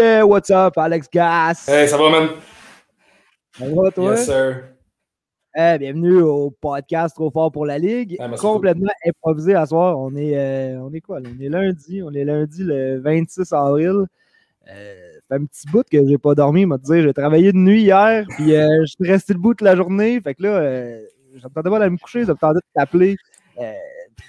Yeah, what's up, Alex Gas? Hey, ça va, man? Ça va, toi? Yes, sir. Eh, bienvenue au podcast Trop fort pour la Ligue. Ah, Complètement improvisé à soir. On est, euh, on est quoi? là? On est lundi. On est lundi le 26 avril. Euh, ça fait un petit bout que j'ai pas dormi, m'a dire. J'ai travaillé de nuit hier, puis euh, je suis resté debout toute la journée. Fait que là, euh, j'attendais pas d'aller me coucher, j'attendais de t'appeler.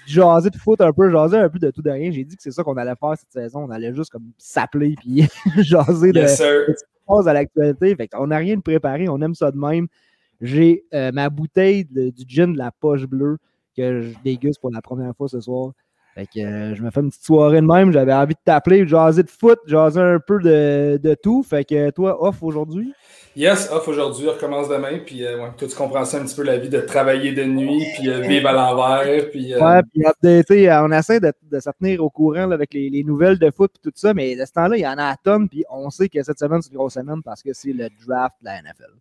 Jaser de foot un peu, jaser un peu de tout de rien. J'ai dit que c'est ça qu'on allait faire cette saison. On allait juste comme s'appeler puis jaser de, Yes, sir. passe à l'actualité. Fait qu'on n'a rien de préparé, on aime ça de même. J'ai euh, ma bouteille de- du gin de la poche bleue que je déguste pour la première fois ce soir. Fait que euh, je me fais une petite soirée de même. J'avais envie de t'appeler, de jaser de foot, jaser un peu de, de tout. Fait que toi, off aujourd'hui? Yes, off aujourd'hui, on recommence demain. Puis, euh, ouais, toi, tu comprends ça un petit peu, la vie de travailler de nuit, puis euh, vivre à l'envers. Puis, euh, Ouais, puis on essaie de, de se tenir au courant là, avec les, les nouvelles de foot et tout ça, mais de ce temps-là, il y en a à tonnes, puis on sait que cette semaine, c'est une grosse semaine parce que c'est le draft de la NFL.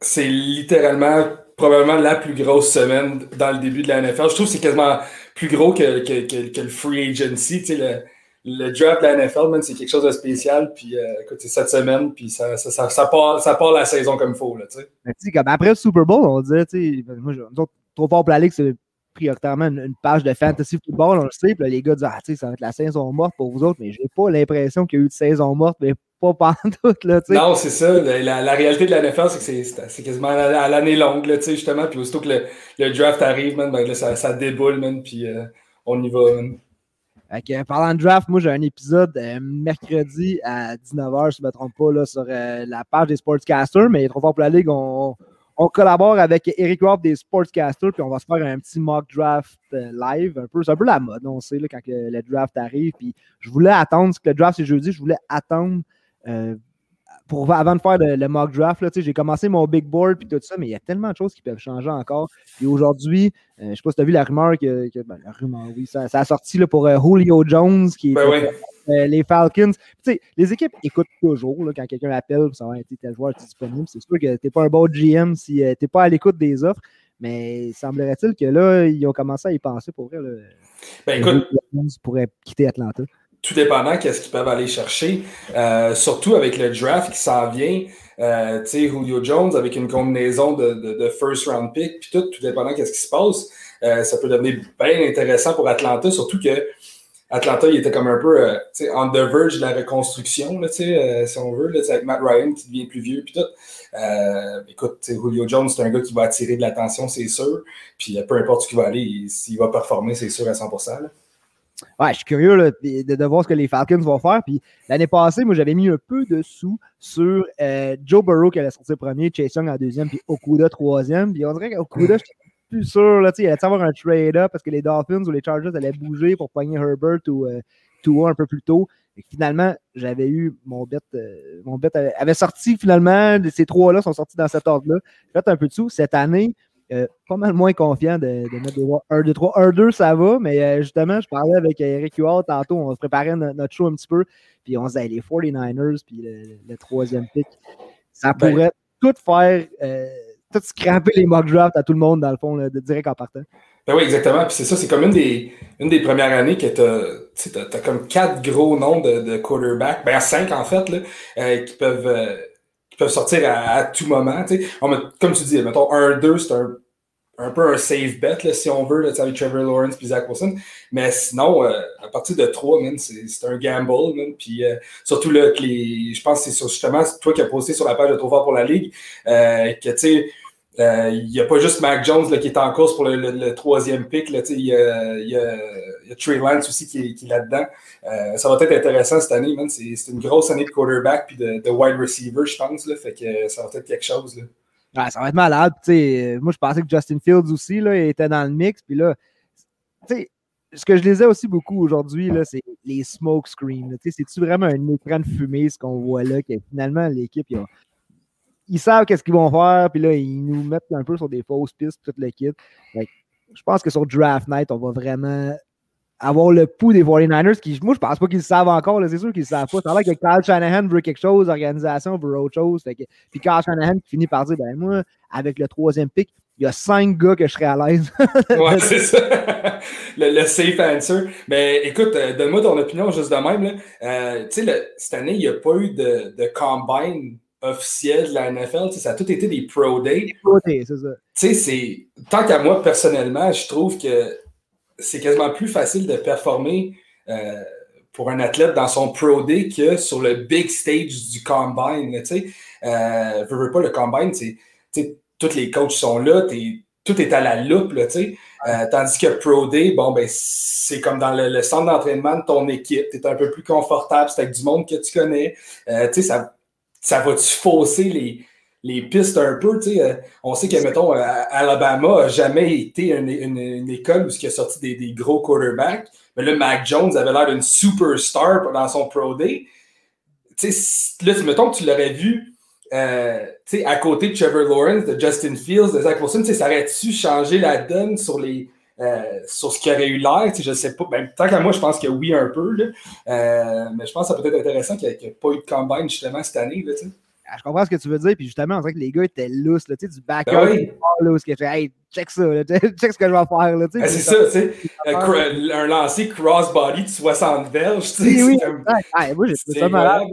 C'est littéralement, probablement la plus grosse semaine dans le début de la NFL. Je trouve que c'est quasiment plus gros que, que, le free agency. Tu sais, le, draft de la NFL, c'est quelque chose de spécial. Puis, euh, écoute, c'est cette semaine, puis ça, ça, ça, ça part, ça part la saison comme il faut. Là, tu sais. Comme après le Super Bowl, on disait, tu sais, moi, je- nous autres, trop fort pour la Ligue, c'est prioritairement une, page de fantasy football, on le sait. Puis les gars disent, ah, tu sais, ça va être la saison morte pour vous autres, mais j'ai pas l'impression qu'il y a eu de saison morte, mais pas pantoute, là. Non, c'est ça. La, la- la réalité de la NFL, c'est que c'est- quasiment à, la- à l'année longue, là, tu sais, justement. Puis aussitôt que le, le draft arrive, man, ben, là, ça, ça déboule, man, puis euh, on y va, man. Que, parlant de draft, moi j'ai un épisode euh, mercredi à 19h, si je ne me trompe pas, là, sur euh, la page des Sportscasters, mais trop fort pour la Ligue, on, on collabore avec Eric Robb des Sportscasters, puis on va se faire un petit mock draft euh, live, un peu. C'est un peu la mode, on sait, là, quand que le draft arrive. Puis je voulais attendre, parce que le draft c'est jeudi, je voulais attendre euh, pour, avant de faire le, le mock draft. J'ai commencé mon big board puis tout ça, mais il y a tellement de choses qui peuvent changer encore. Puis aujourd'hui, euh, je ne sais pas si tu as vu la rumeur que, que- ben, la rumeur, oui, ça, ça a sorti là, pour euh, Julio Jones qui Ben euh, les Falcons. Les équipes écoutent toujours là, quand quelqu'un appelle pour savoir si tel joueur est disponible. C'est sûr que tu n'es pas un bon GM si tu n'es pas à l'écoute des offres. Mais semblerait-il que là, ils ont commencé à y penser pour vrai. Là, Ben écoute, Jones pourrait quitter Atlanta. Tout dépendant qu'est-ce qu'ils peuvent aller chercher, euh, surtout avec le draft qui s'en vient, euh, tu sais, Julio Jones avec une combinaison de, de, first round pick, puis tout, tout dépendant qu'est-ce qui se passe, euh, ça peut devenir bien intéressant pour Atlanta, surtout que Atlanta, il était comme un peu, euh, on the verge de la reconstruction, là, si on veut, là, avec Matt Ryan qui devient plus vieux, puis tout. Écoute, Julio Jones, c'est un gars qui va attirer de l'attention, c'est sûr, puis peu importe où il va aller, il- s'il va performer, c'est sûr à 100%. là. Ouais, je suis curieux là, de, de voir ce que les Falcons vont faire. Puis l'année passée, moi, j'avais mis un peu de sous sur euh, Joe Burrow qui allait sortir premier, Chase Young en deuxième, puis Okuda troisième. Puis on dirait qu'Okuda, je suis plus sûr. Là, il allait avoir un trade-up parce que les Dolphins ou les Chargers allaient bouger pour pogner Herbert ou euh, Tua un peu plus tôt. Et finalement, j'avais eu mon bet. euh, mon bet avait, avait sorti finalement. Ces trois-là sont sortis dans cet ordre-là. J'ai fait un peu de sous. Cette année, euh, pas mal moins confiant de, de mettre des voix 1, 2, 3. 1, 2, ça va, mais euh, justement, je parlais avec Eric Huard tantôt, on se préparait no- notre show un petit peu, puis on se disait les 49ers, puis le, le troisième pick, ça Ben- pourrait tout faire, euh, tout scraper les mock drafts à tout le monde, dans le fond, là, de direct en partant. Ben oui, exactement. Puis c'est ça, c'est comme une des, une des premières années que tu as, t'as comme quatre gros noms de, de quarterbacks, ben cinq en fait, là, euh, qui peuvent euh, peuvent sortir à, à tout moment. On comme tu dis, mettons 1-2, c'est un, un peu un safe bet, là, si on veut, là, avec Trevor Lawrence puis Zach Wilson. Mais sinon, euh, à partir de 3, man, c'est un gamble. Man. Puis euh, surtout là, que les. Je pense que c'est justement toi qui as posté sur la page de Trop pour la Ligue, euh, que tu sais. Euh, Il n'y a pas juste Mac Jones qui est en course pour le, troisième sais, Il y a, Trey Lance aussi qui est, là-dedans. Euh, ça va être intéressant cette année. C'est une grosse année de quarterback puis de, de wide receiver, je pense. Euh, ça va être quelque chose. Ça va être malade. euh, moi, je pensais que Justin Fields aussi était dans le mix. Puis là, ce que je lisais aussi beaucoup aujourd'hui, c'est les smoke screens. C'est-tu vraiment un écran de fumée, ce qu'on voit là, que finalement, l'équipe, ils, ont- ils savent qu'est-ce qu'ils vont faire, puis là, ils nous mettent un peu sur des fausses pistes, l'équipe. Fait que Je pense que sur Draft Night, on va vraiment avoir le pouls des 49ers, qui, moi, je pense pas qu'ils le savent encore, c'est sûr qu'ils le savent pas. Ça a l'air que Kyle Shanahan veut quelque chose, l'organisation veut autre chose. Puis Kyle Shanahan finit par dire, ben moi, avec le troisième pick, il y a cinq gars que je serais à l'aise. ouais, c'est ça. le, safe answer. Mais écoute, euh, donne-moi ton opinion juste de même. Euh, tu sais, cette année, il n'y a pas eu de combine officiel de la NFL. Ça a tout été des pro day, c'est ça. Tu sais, tant qu'à moi, personnellement, je trouve que c'est quasiment plus facile de performer euh, pour un athlète dans son pro day que sur le big stage du combine. Tu sais, euh, veux, pas le combine, tu sais, tous les coachs sont là, tout est à la loupe, tu sais. Euh, tandis que Pro Day, bon, ben, c'est comme dans le, centre d'entraînement de ton équipe. Tu es un peu plus confortable, c'est avec du monde que tu connais. Euh, tu sais, ça, ça va-tu fausser les, les pistes un peu? Euh, on sait que, mettons, Alabama n'a jamais été une, une, école où il a sorti des, des, gros quarterbacks. Mais là, Mac Jones avait l'air d'une superstar dans son Pro Day. Là, mettons tu l'aurais vu euh, à côté de Trevor Lawrence, de Justin Fields, de Zach Wilson, ça aurait-tu changé la donne sur les. Euh, sur ce qui aurait eu l'air, je ne sais pas. Ben, tant qu'à moi, je pense que oui, un peu. Là. Euh, mais je pense que ça peut être intéressant qu'il n'y ait, pas eu de combine justement cette année. Là, ah, je comprends ce que tu veux dire, puis justement, on dirait que les gars étaient lousses, là, du backup, ben oui. que hey, check ça, là, check ce que je vais faire. Là, ben, c'est ça, tu sais, un lancer crossbody de 60 verges, tu sais. Oui, comme... moi, j'ai trouvé ça malade.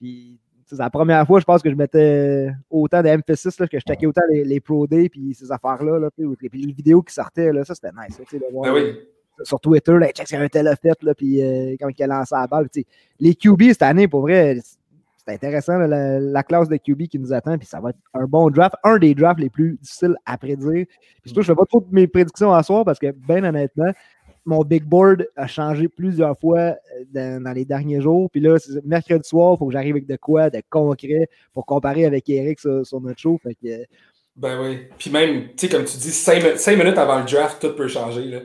Puis, c'est la première fois, je pense que je mettais autant d'emphasis, que je checkais autant les, les Pro Day puis ces affaires-là, là, puis les vidéos qui sortaient, là, ça c'était nice. de voir, ben oui. Sur Twitter, là, check un tel fait, là, puis euh, quand il a lancé la balle. Les QB cette année, pour vrai, c'est intéressant la, classe de QB qui nous attend, puis ça va être un bon draft, un des drafts les plus difficiles à prédire. Puis surtout, je ne fais pas trop de mes prédictions à soir parce que, bien honnêtement, mon big board a changé plusieurs fois euh, dans, les derniers jours. Puis là, mercredi soir, il faut que j'arrive avec de quoi, de concret, pour comparer avec Eric sur, notre show. Ben oui. Puis même, tu sais, comme tu dis, cinq, minutes avant le draft, tout peut changer. Là.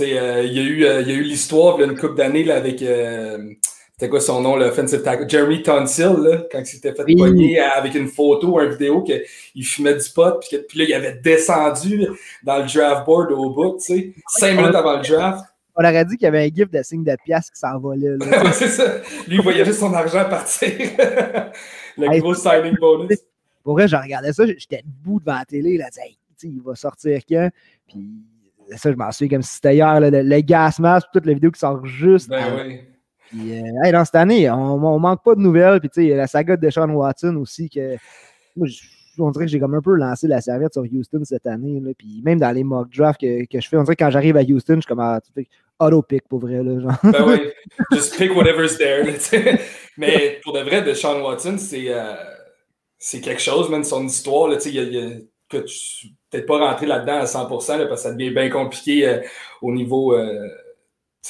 Euh, il y a eu, euh, eu l'histoire, une couple d'années avec. C'était quoi son nom, le offensive tackle? Jeremy Tonsil, là, quand il s'était fait oui. avec une photo, une vidéo qu'il fumait du pot, puis, puis là, il avait descendu dans le draft board au bout, tu sais, cinq minutes avant le draft on aurait dit qu'il y avait un gift de signe de pièce qui s'envolait. c'est ça. Lui, il voyait juste son argent partir. le gros signing bonus. Pour vrai, je regardais ça, j'étais debout devant la télé, là, il va sortir quand? Puis ça, je m'en souviens comme si c'était hier, le, gas mask, toute la vidéo qui sort juste. Ben oui. Puis, euh, dans cette année, on, on, manque pas de nouvelles. Puis, tu sais, la saga de Sean Watson aussi, que moi, on dirait que j'ai comme un peu lancé la serviette sur Houston cette année. Là, puis même dans les mock drafts que, que, je fais, on dirait que quand j'arrive à Houston, je suis comme ah, auto-pick pour vrai. Là, genre. Ben oui, just pick whatever's there. Mais pour de vrai, de Sean Watson, c'est euh, c'est quelque chose, même son histoire. Là, y a, y a, que tu peut-être pas rentrer là-dedans à 100% parce que ça devient bien compliqué euh, au niveau euh,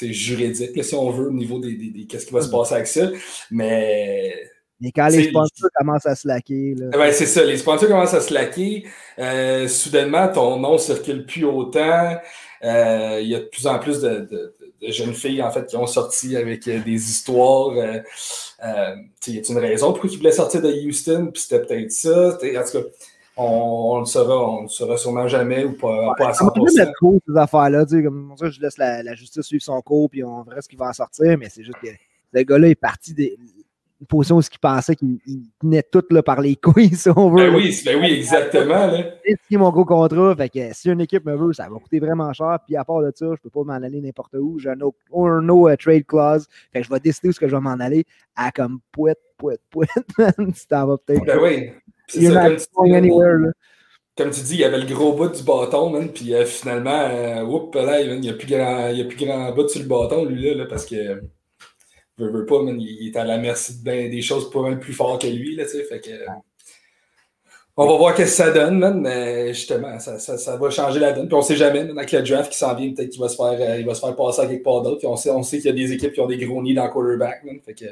juridique, si on veut, au niveau des, des, des qu'est-ce qui va se passer avec ça. Mais mais quand les sponsors commencent à se laquer. Ben, c'est ça, les sponsors commencent à se laquer. Euh, soudainement, ton nom ne circule plus autant. Euh, il y a de plus en plus de, jeunes filles en fait, qui ont sorti avec euh, des histoires. Euh, il y a une raison pourquoi ils voulaient sortir de Houston, puis c'était peut-être ça. En tout cas, on, le saura, on le saura sûrement jamais ou pas, pas à 100%. Cool, ces affaires-là. Comme ça, je laisse la, la, justice suivre son cours, puis on verra ce qu'il va en sortir, mais c'est juste que le gars-là est parti des une position où il pensait qu'il tenait tout là, par les couilles, si on veut. Ben oui, ben oui, exactement. C'est mon gros contrat. Fait que si une équipe me veut, ça va coûter vraiment cher. Puis à part de ça, je peux pas m'en aller n'importe où. J'ai un no, no uh, trade clause. Fait que je vais décider où ce que je vais m'en aller à comme pouette, pouette, pouette. si t'en vas peut-être. Ben oui. Ça, comme, tu anywhere, comme tu dis, il y avait le gros bout du bâton, man, puis euh, finalement, euh, oups, là, il n'y a, plus grand, il a plus grand bout sur le bâton, lui, là, parce que veut, pas, il est à la merci de des choses pour un plus fort que lui, là, fait que, on va voir ce que ça donne, mais justement, ça, ça, va changer la donne. Puis on sait jamais, avec le draft qui s'en vient, peut-être qu'il va, se faire, euh, il va se faire passer à quelque part d'autre. Puis on sait, on sait qu'il y a des équipes qui ont des gros nids dans le quarterback. Fait que,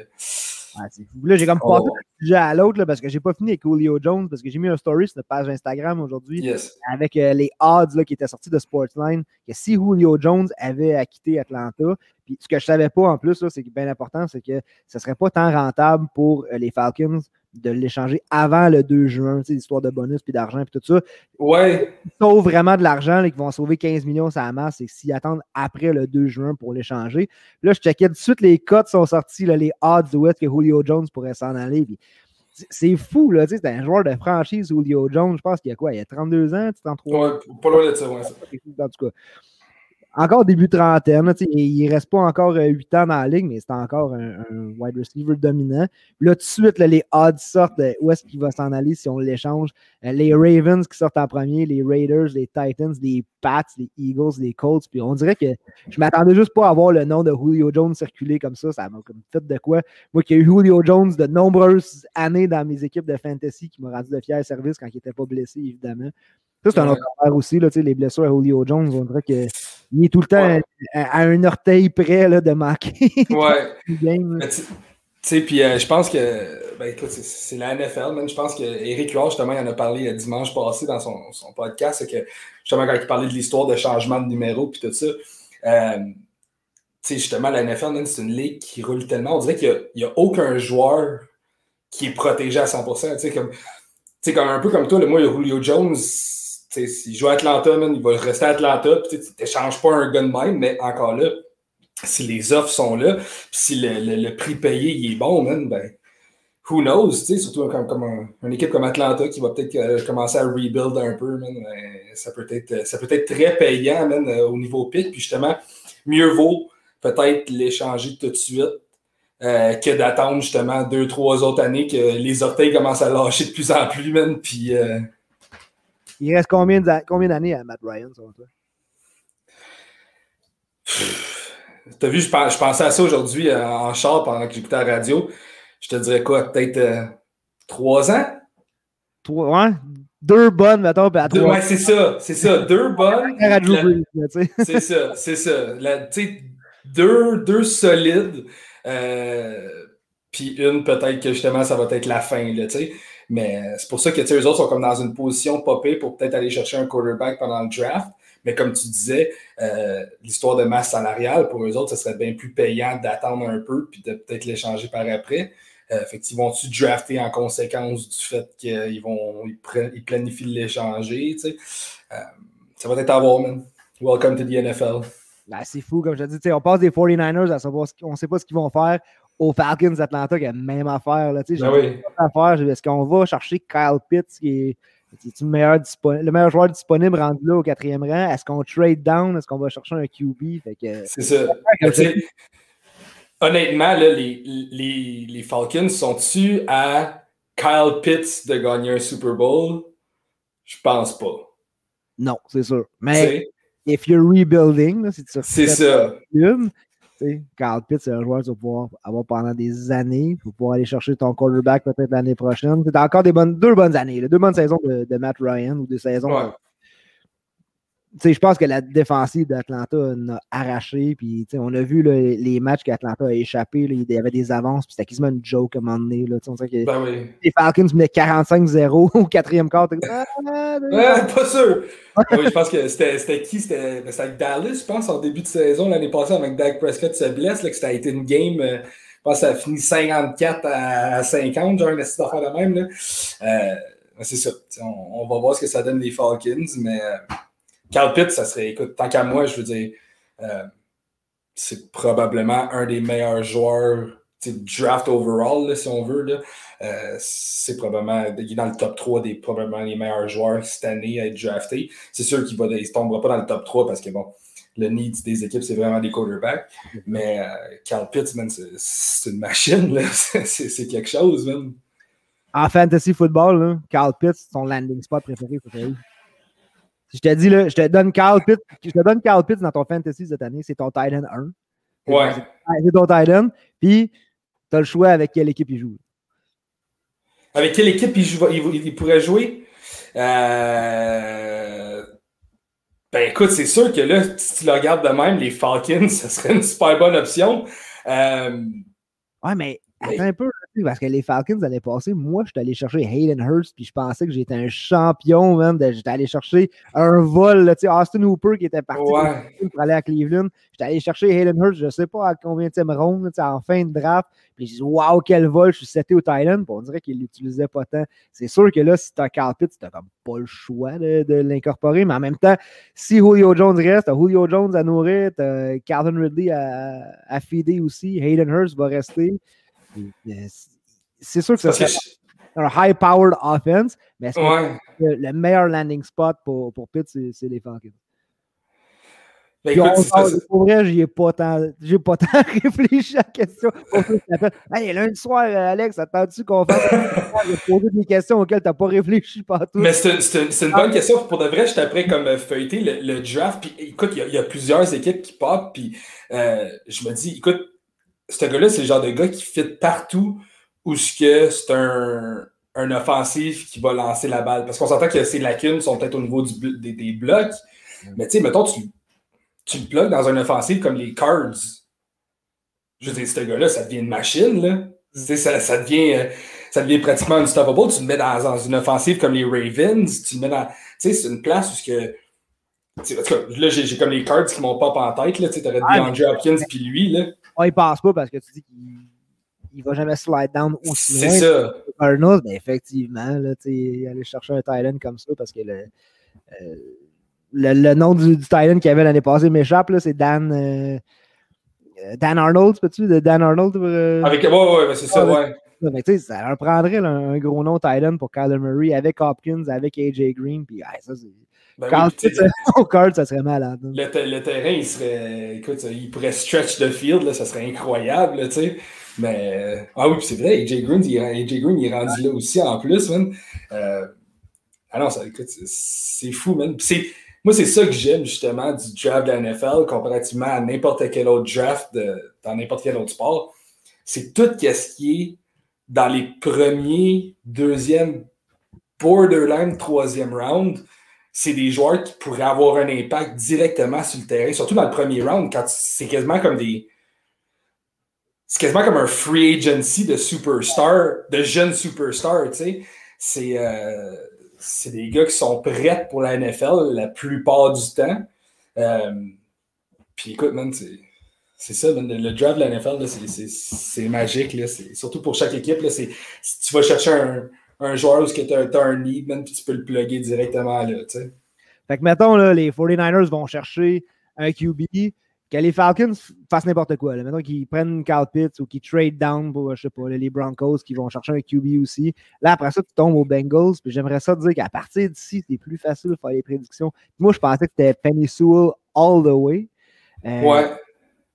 là, j'ai comme passé d'un sujet à l'autre parce que j'ai pas fini avec Julio Jones parce que j'ai mis un story sur notre page Instagram aujourd'hui avec euh, les odds là, qui étaient sortis de Sportsline que si Julio Jones avait quitté Atlanta, puis ce que je savais pas en plus, c'est bien important, c'est que ce serait pas tant rentable pour euh, les Falcons de l'échanger avant le 2 juin, l'histoire de bonus puis d'argent puis tout ça. Ouais. Ils sauvent vraiment de l'argent, et qu'ils vont sauver 15 millions ça masse, c'est s'ils attendent après le 2 juin pour l'échanger. Là, je checkais tout de suite, les cotes sont sortis, là, les odds où est-ce que Julio Jones pourrait s'en aller. C'est fou, là. C'est un joueur de franchise, Julio Jones. Je pense qu'il y a quoi Il y a 32 ans, 33 Ouais, pas loin de ça, ouais. En tout cas, encore début trentaine. il ne reste pas encore 8 euh, ans dans la ligue, mais c'est encore un, wide receiver dominant. là, tout de suite, les odds sortent où est-ce qu'il va s'en aller si on l'échange. Euh, les Ravens qui sortent en premier, les Raiders, les Titans, les Pats, les Eagles, les Colts. Puis on dirait que je m'attendais juste pas à voir le nom de Julio Jones circuler comme ça. Ça m'a comme fait de quoi. Moi qui ai eu Julio Jones de nombreuses années dans mes équipes de fantasy qui m'a rendu de fier service quand il n'était pas blessé, évidemment. Ça, c'est un autre affaire aussi, là, les blessures à Julio Jones. On dirait qu'il est tout le temps à, un orteil près là, de manquer. Ouais. tu sais, puis euh, je pense que, ben écoute, c'est la NFL, même. Je pense qu'Éric Huard, justement, il en a parlé dimanche passé dans son, son podcast, c'est que, justement, quand il parlait de l'histoire de changement de numéro, puis tout ça, euh, tu sais, justement, la NFL, c'est une ligue qui roule tellement. On dirait qu'il n'y a, aucun joueur qui est protégé à 100%. Tu sais, comme, comme, un peu comme toi, le moi, Julio Jones, s'il joue à Atlanta, il va rester à Atlanta. Tu n'échanges pas un gun même, mais encore là, si les offres sont là, puis si le, prix payé est bon, man, ben, who knows, surtout comme, comme une équipe comme Atlanta qui va peut-être euh, commencer à rebuild un peu, man, ben, ça, peut être, ça peut être très payant man, euh, au niveau pic. Puis justement, mieux vaut peut-être l'échanger tout de suite euh, que d'attendre justement deux, trois autres années que les orteils commencent à lâcher de plus en plus, man, puis il reste combien d'années à Matt Ryan, selon toi? T'as vu, je, pensais à ça aujourd'hui euh, en char pendant que j'écoutais la radio. Je te dirais quoi, peut-être euh, trois ans? Trois. Deux bonnes, mettons, à trois. Ouais, c'est ça, c'est ça. Deux bonnes. c'est ça, c'est ça. deux, deux solides. Euh, puis une, peut-être que justement, ça va être la fin, là, tu sais. Mais c'est pour ça que eux autres sont comme dans une position popée pour peut-être aller chercher un quarterback pendant le draft. Mais comme tu disais, euh, l'histoire de masse salariale, pour eux autres, ce serait bien plus payant d'attendre un peu puis de peut-être l'échanger par après. Euh, fait vont-tu drafter en conséquence du fait qu'ils vont ils, planifient de l'échanger? Tu sais? Euh, ça va être à voir, man. Welcome to the NFL. Ben, c'est fou, comme je te dis. On passe des 49ers à savoir, on ne sait pas ce qu'ils vont faire aux Falcons d'Atlanta qui a la même affaire. Là, ben oui. affaire. Est-ce qu'on va chercher Kyle Pitts qui est, le, meilleur le meilleur joueur disponible rendu là au quatrième rang? Est-ce qu'on trade down? Est-ce qu'on va chercher un QB? C'est ça. Honnêtement, là, les, les, les, Falcons sont-tu à Kyle Pitts de gagner un Super Bowl? Je pense pas. Non, c'est sûr. Mais if you're rebuilding, c'est ça. Carl Pitt, c'est un joueur que tu vas pouvoir avoir pendant des années. Tu vas pouvoir aller chercher ton quarterback peut-être l'année prochaine. C'est encore des bonnes, deux bonnes années, deux bonnes saisons de, Matt Ryan ou des saisons je pense que la défensive d'Atlanta a arraché. Puis, on a vu les matchs qu'Atlanta a échappé. il y avait des avances. Puis c'était quasiment une joke à un moment donné. Là, que ben oui. Les Falcons venaient 45-0 au quatrième quart. Ah, pas sûr. oui, je pense que c'était qui? Ben, C'était avec Dallas, je pense, en début de saison l'année passée, avec Dak Prescott se blesse. Là, que ça a été une game. Euh, je pense que ça a fini 54 à 50, genre une affaire de même. Euh, c'est ça. On, on, va voir ce que ça donne les Falcons. Mais. Euh, Carl Pitt, ça serait, écoute, tant qu'à moi, je veux dire, euh, c'est probablement un des meilleurs joueurs draft overall, si on veut. Euh, c'est probablement, il est dans le top 3 des probablement les meilleurs joueurs cette année à être drafté. C'est sûr qu'il ne tombera pas dans le top 3 parce que bon, le need des équipes, c'est vraiment des quarterbacks. Mais euh, Carl Pitts, c'est une machine, c'est quelque chose, même. En fantasy football, Carl Pitts, son landing spot préféré, c'est je te dis, là, je te donne Carl Pitts, je te donne Pitts dans ton fantasy cette année, c'est ton Titan 1. Ouais. C'est ton Titan. Puis, tu as le choix avec quelle équipe il joue. Avec quelle équipe il, joue, il, pourrait jouer? Euh... Ben écoute, c'est sûr que là, si tu le regardes de même, les Falcons, ce serait une super bonne option. Euh... Ouais, mais Attends un peu, parce que les Falcons l'année passée, moi, je suis allé chercher Hayden Hurst, puis je pensais que j'étais un champion, même. J'étais allé chercher un vol, tu sais, Austin Hooper qui était parti pour aller à Cleveland. J'étais allé chercher Hayden Hurst, je ne sais pas à combien de ronde, en fin de draft. Puis je dis, waouh, quel vol, je suis seté au Thailand. On dirait qu'il l'utilisait pas tant. C'est sûr que là, si tu as Carl Pitts, tu comme pas le choix de, l'incorporer. Mais en même temps, si Julio Jones reste, Julio Jones à nourrir, Calvin Ridley à, à feeder aussi. Hayden Hurst va rester. Euh, c'est sûr que ça serait, un high-powered offense, mais est-ce que le, meilleur landing spot pour, pour Pitt, c'est les Falcons? Ben, pour vrai, j'y ai pas tant, j'ai pas tant réfléchi à la question. hey, lundi soir, Alex, attends-tu qu'on fasse poser des questions auxquelles tu n'as pas réfléchi partout? Mais c'est une bonne question. Pour de vrai, je t'apprends comme euh, feuilleter le, le, draft. Puis écoute, il y, a plusieurs équipes qui pop. Puis euh, je me dis, écoute, ce gars-là, c'est le genre de gars qui fit partout où c'est un, un offensif qui va lancer la balle. Parce qu'on s'entend que ses lacunes sont peut-être au niveau du, des, des blocs. Mais tu sais, mettons, tu tu le plugues dans un offensive comme les Cards. Je veux dire, ce gars-là, ça devient une machine, là. Mm. Ça, ça, devient, euh, ça devient pratiquement unstoppable. Tu le mets dans, une offensive comme les Ravens. Tu le mets dans. Tu sais, c'est une place où que. En tout cas, là, j'ai comme les cards qui m'ont pop en tête. Tu aurais ah, DeAndre Hopkins puis lui. Là. Ah, il passe pas parce que tu dis qu'il il va jamais slide down aussi loin. C'est ça. Cardinals, mais effectivement, là, aller chercher un Thailand comme ça parce que le, euh, le, nom du, du Titan qu'il y avait l'année passée m'échappe, c'est Dan. Euh, Dan Arnold, peux-tu? De Dan Arnold. Euh... Avec, ouais, ouais, c'est ça, ouais. Mais tu sais, ça leur prendrait un gros nom Titan pour Kyler Murray avec Hopkins, avec AJ Green, puis ça, c'est. Ben Quand tu au card, ça serait malade. Le, le, terrain, il serait. Écoute, il pourrait stretch the field, là, ça serait incroyable, tu sais. Mais. Ah oui, c'est vrai, AJ Green, il, AJ Green, il est rendu là aussi en plus, man. Euh, ah non, ça, écoute, c'est fou, man. c'est moi, c'est ça que j'aime justement du draft de la NFL comparativement à n'importe quel autre draft dans n'importe quel autre sport. C'est tout ce qui est dans les premiers, deuxième, borderline, troisième round. C'est des joueurs qui pourraient avoir un impact directement sur le terrain, surtout dans le premier round, quand c'est quasiment comme des. C'est quasiment comme un free agency de superstar, de jeunes superstars, tu sais. C'est. Euh, c'est des gars qui sont prêts pour la NFL la plupart du temps. Euh, puis écoute, man, c'est ça, le draft de la NFL, c'est magique. Là, surtout pour chaque équipe. Là, tu vas chercher un, un joueur où tu as, as, un need, puis tu peux le plugger directement là. Fait que mettons, là, les 49ers vont chercher un QB que les Falcons fassent n'importe quoi. Là. Mettons qu'ils prennent Cal Pitts ou qu'ils trade down pour, je sais pas, les Broncos qui vont chercher un QB aussi. Là, après ça, tu tombes aux Bengals. Puis j'aimerais ça te dire qu'à partir d'ici, c'est plus facile de faire les prédictions. Moi, je pensais que c'était Penny Sewell all the way. Euh, ouais.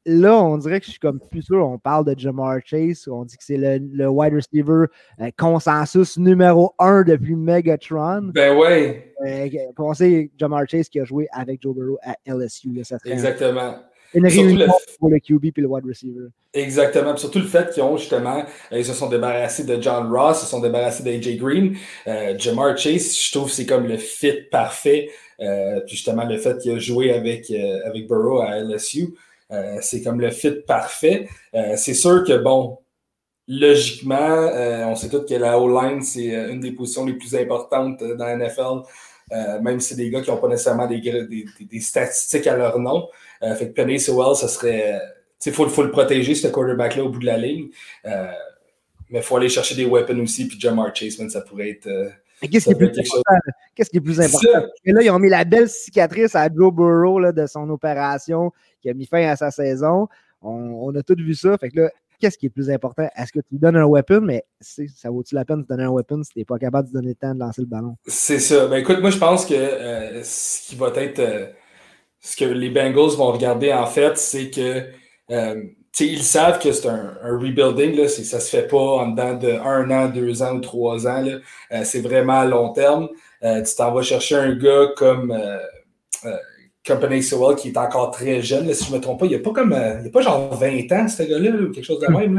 Là, on dirait que je suis comme plus sûr. On parle de Jamar Chase. On dit que c'est le, wide receiver euh, consensus numéro un depuis Megatron. Ben ouais. Euh, on sait Jamar Chase qui a joué avec Joe Burrow à LSU. Exactement. Une réunion pour le QB et le wide receiver. Exactement. surtout le fait qu'ils ont justement, euh, ils se sont débarrassés de John Ross, ils se sont débarrassés d'AJ Green. Euh, Jamar Chase, je trouve que c'est comme le fit parfait. Puis justement, le fait qu'il a joué avec, avec Burrow à LSU, c'est comme le fit parfait. c'est sûr que, bon, logiquement, on sait tous que la O-line, c'est une des positions les plus importantes dans la NFL. même si c'est des gars qui n'ont pas nécessairement des, des, statistiques à leur nom. Euh, fait que Penny Sewell, ça serait. Il faut, faut, le protéger, ce quarterback-là, au bout de la ligne. Euh, mais il faut aller chercher des weapons aussi. Puis Jamar Chase, ça pourrait être. Euh, qu'est-ce qui, est plus important? Qu'est-ce qui est plus important? là, ils ont mis la belle cicatrice à Joe Burrow là, de son opération qui a mis fin à sa saison. On, a tous vu ça. Fait que là, qu'est-ce qui est plus important? Est-ce que tu lui donnes un weapon, mais ça vaut-il la peine de donner un weapon si tu n'es pas capable de donner le temps de lancer le ballon? C'est ça. Ben écoute, moi je pense que ce qui va être ce que les Bengals vont regarder en fait, c'est que euh, ils savent que c'est un, rebuilding, là, ça ne se fait pas en dedans de un an, deux ans ou trois ans. Euh, c'est vraiment à long terme. Euh, tu t'en vas chercher un gars comme Company Sewell qui est encore très jeune. si je ne me trompe pas, il n'y a pas comme il a pas genre 20 ans, ce gars-là, ou quelque chose de hmm. même.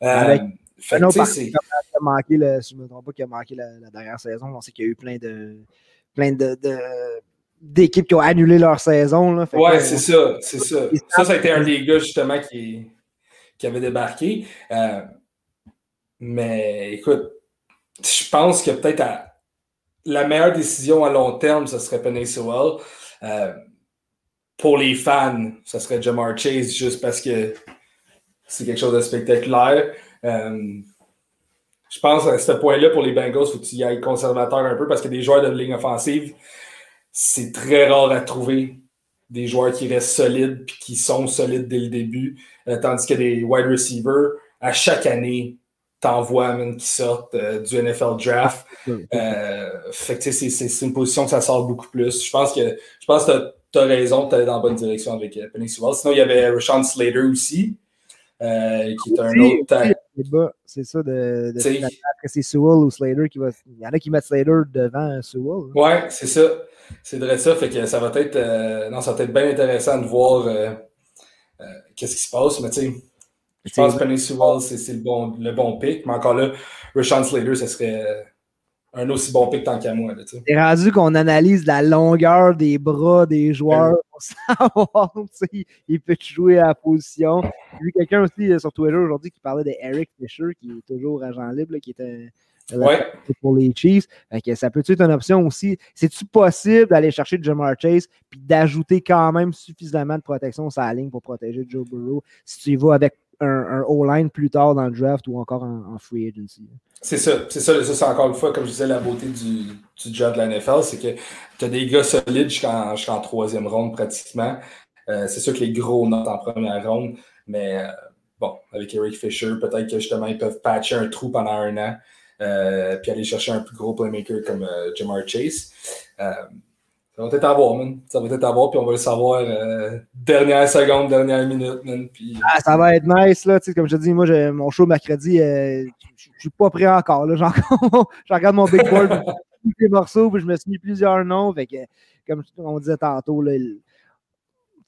Là. Avec, fait, non, c'est... a manqué le, si je ne me trompe pas, qui a manqué la, dernière saison. On sait qu'il y a eu plein de plein de d'équipes qui ont annulé leur saison. Là. ouais, c'est ça, c'est ça. Ça, ça a été un des gars justement qui, qui avait débarqué. Euh, mais écoute, je pense que peut-être la meilleure décision à long terme, ce serait Penny Sewell. Euh, pour les fans, ce serait Jamar Chase juste parce que c'est quelque chose de spectaculaire. Euh, je pense à ce point-là, pour les Bengals, il faut que tu y ailles conservateur un peu parce que des joueurs de ligne offensive, c'est très rare à trouver des joueurs qui restent solides et qui sont solides dès le début. Euh, tandis que des wide receivers, à chaque année, t'envoies, qui sortent du NFL draft. fait que c'est une position que ça sort beaucoup plus. Je pense que je pense que tu as, raison, tu es dans la bonne direction avec Penny Sewell. Sinon, il y avait Rashawn Slater aussi, qui est un autre. C'est ça de, de que c'est Sewell ou Slater qui va. Il y en a qui mettent Slater devant Sewell. Hein. Ouais, c'est ça. C'est vrai ça. Fait que ça va être. non, ça va être bien intéressant de voir qu'est-ce qui se passe, mais tu sais, je pense que Penny Sewell, c'est le bon, le bon pick, mais encore là, Rashawn Slater, ce serait euh, un aussi bon pick tant qu'à moi. C'est rendu qu'on analyse la longueur des bras des joueurs savoir il peut jouer à la position. J'ai vu quelqu'un aussi euh, sur Twitter aujourd'hui qui parlait de Eric Fisher, qui est toujours agent libre, qui était ouais. pour les Chiefs. ça peut être une option aussi? C'est-tu possible d'aller chercher Jamar Chase puis d'ajouter quand même suffisamment de protection sur la ligne pour protéger Joe Burrow si tu y vas avec un, un O-line plus tard dans le draft ou encore en, free agency? C'est ça, c'est ça, ça c'est encore une fois, comme je disais, la beauté du, du job de la NFL, c'est que tu as des gars solides jusqu'en, troisième ronde pratiquement. Euh, c'est sûr que les gros notes en première ronde, mais euh, bon, avec Eric Fisher, peut-être que justement ils peuvent patcher un trou pendant un an. Euh, puis aller chercher un plus gros playmaker comme Jamar Chase. Euh, ça va être à voir, man. Ça va être à voir, puis on va le savoir dernière seconde, dernière minute, man. Puis... Ah, ça va être nice, là. comme je te dis, moi, mon show mercredi, je suis pas prêt encore. Là. je regarde mon big board, les morceaux, puis je me suis mis plusieurs noms. Fait comme on disait tantôt, là,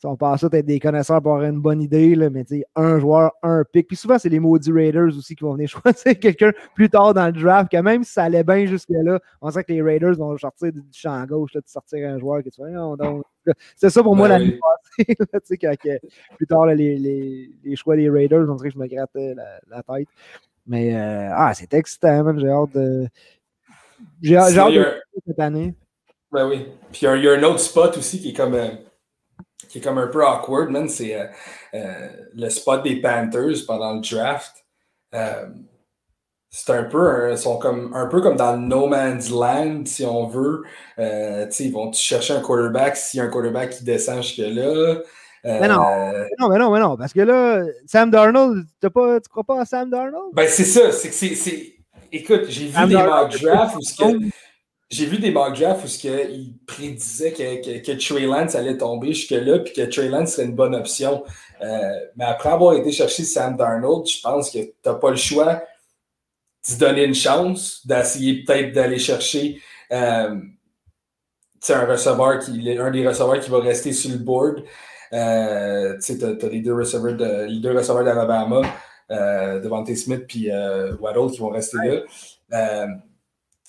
on pense ça être des connaisseurs pour avoir une bonne idée, là, mais un joueur, un pick. Puis souvent, c'est les maudits Raiders aussi qui vont venir choisir quelqu'un plus tard dans le draft, que même si ça allait bien jusque-là, on sait que les Raiders vont sortir du champ gauche, là, de sortir un joueur que tu fais. C'est ça pour moi l'année passée, quand, plus tard, les, les, les, choix des Raiders, on dirait que je me grattais la, tête. Mais euh, ah, c'est excitant, J'ai hâte de. J'ai hâte de cette année. Ben oui. Puis il y, a un autre spot aussi qui est comme. Euh, qui est comme un peu awkward, man, c'est euh, euh, le spot des Panthers pendant le draft. Euh, c'est un peu, sont comme, un peu comme dans le no man's land, si on veut. ils vont chercher un quarterback s'il y a un quarterback qui descend jusque-là. mais non, non, mais non, mais non, parce que là, Sam Darnold, pas, tu crois pas à Sam Darnold? Ben, c'est ça, c'est que c'est. Écoute, j'ai vu des mock drafts où j'ai vu des mock où il prédisait que, que, que, Trey Lance allait tomber jusque-là, puis que Trey Lance serait une bonne option. Euh, mais après avoir été chercher Sam Darnold, je pense que tu n'as pas le choix de donner une chance, d'essayer peut-être d'aller chercher euh, un receveur qui, un des receveurs qui va rester sur le board. Euh, tu as, les deux receveurs de, les deux receveurs d'Alabama, Devante Smith puis Waddle qui vont rester là.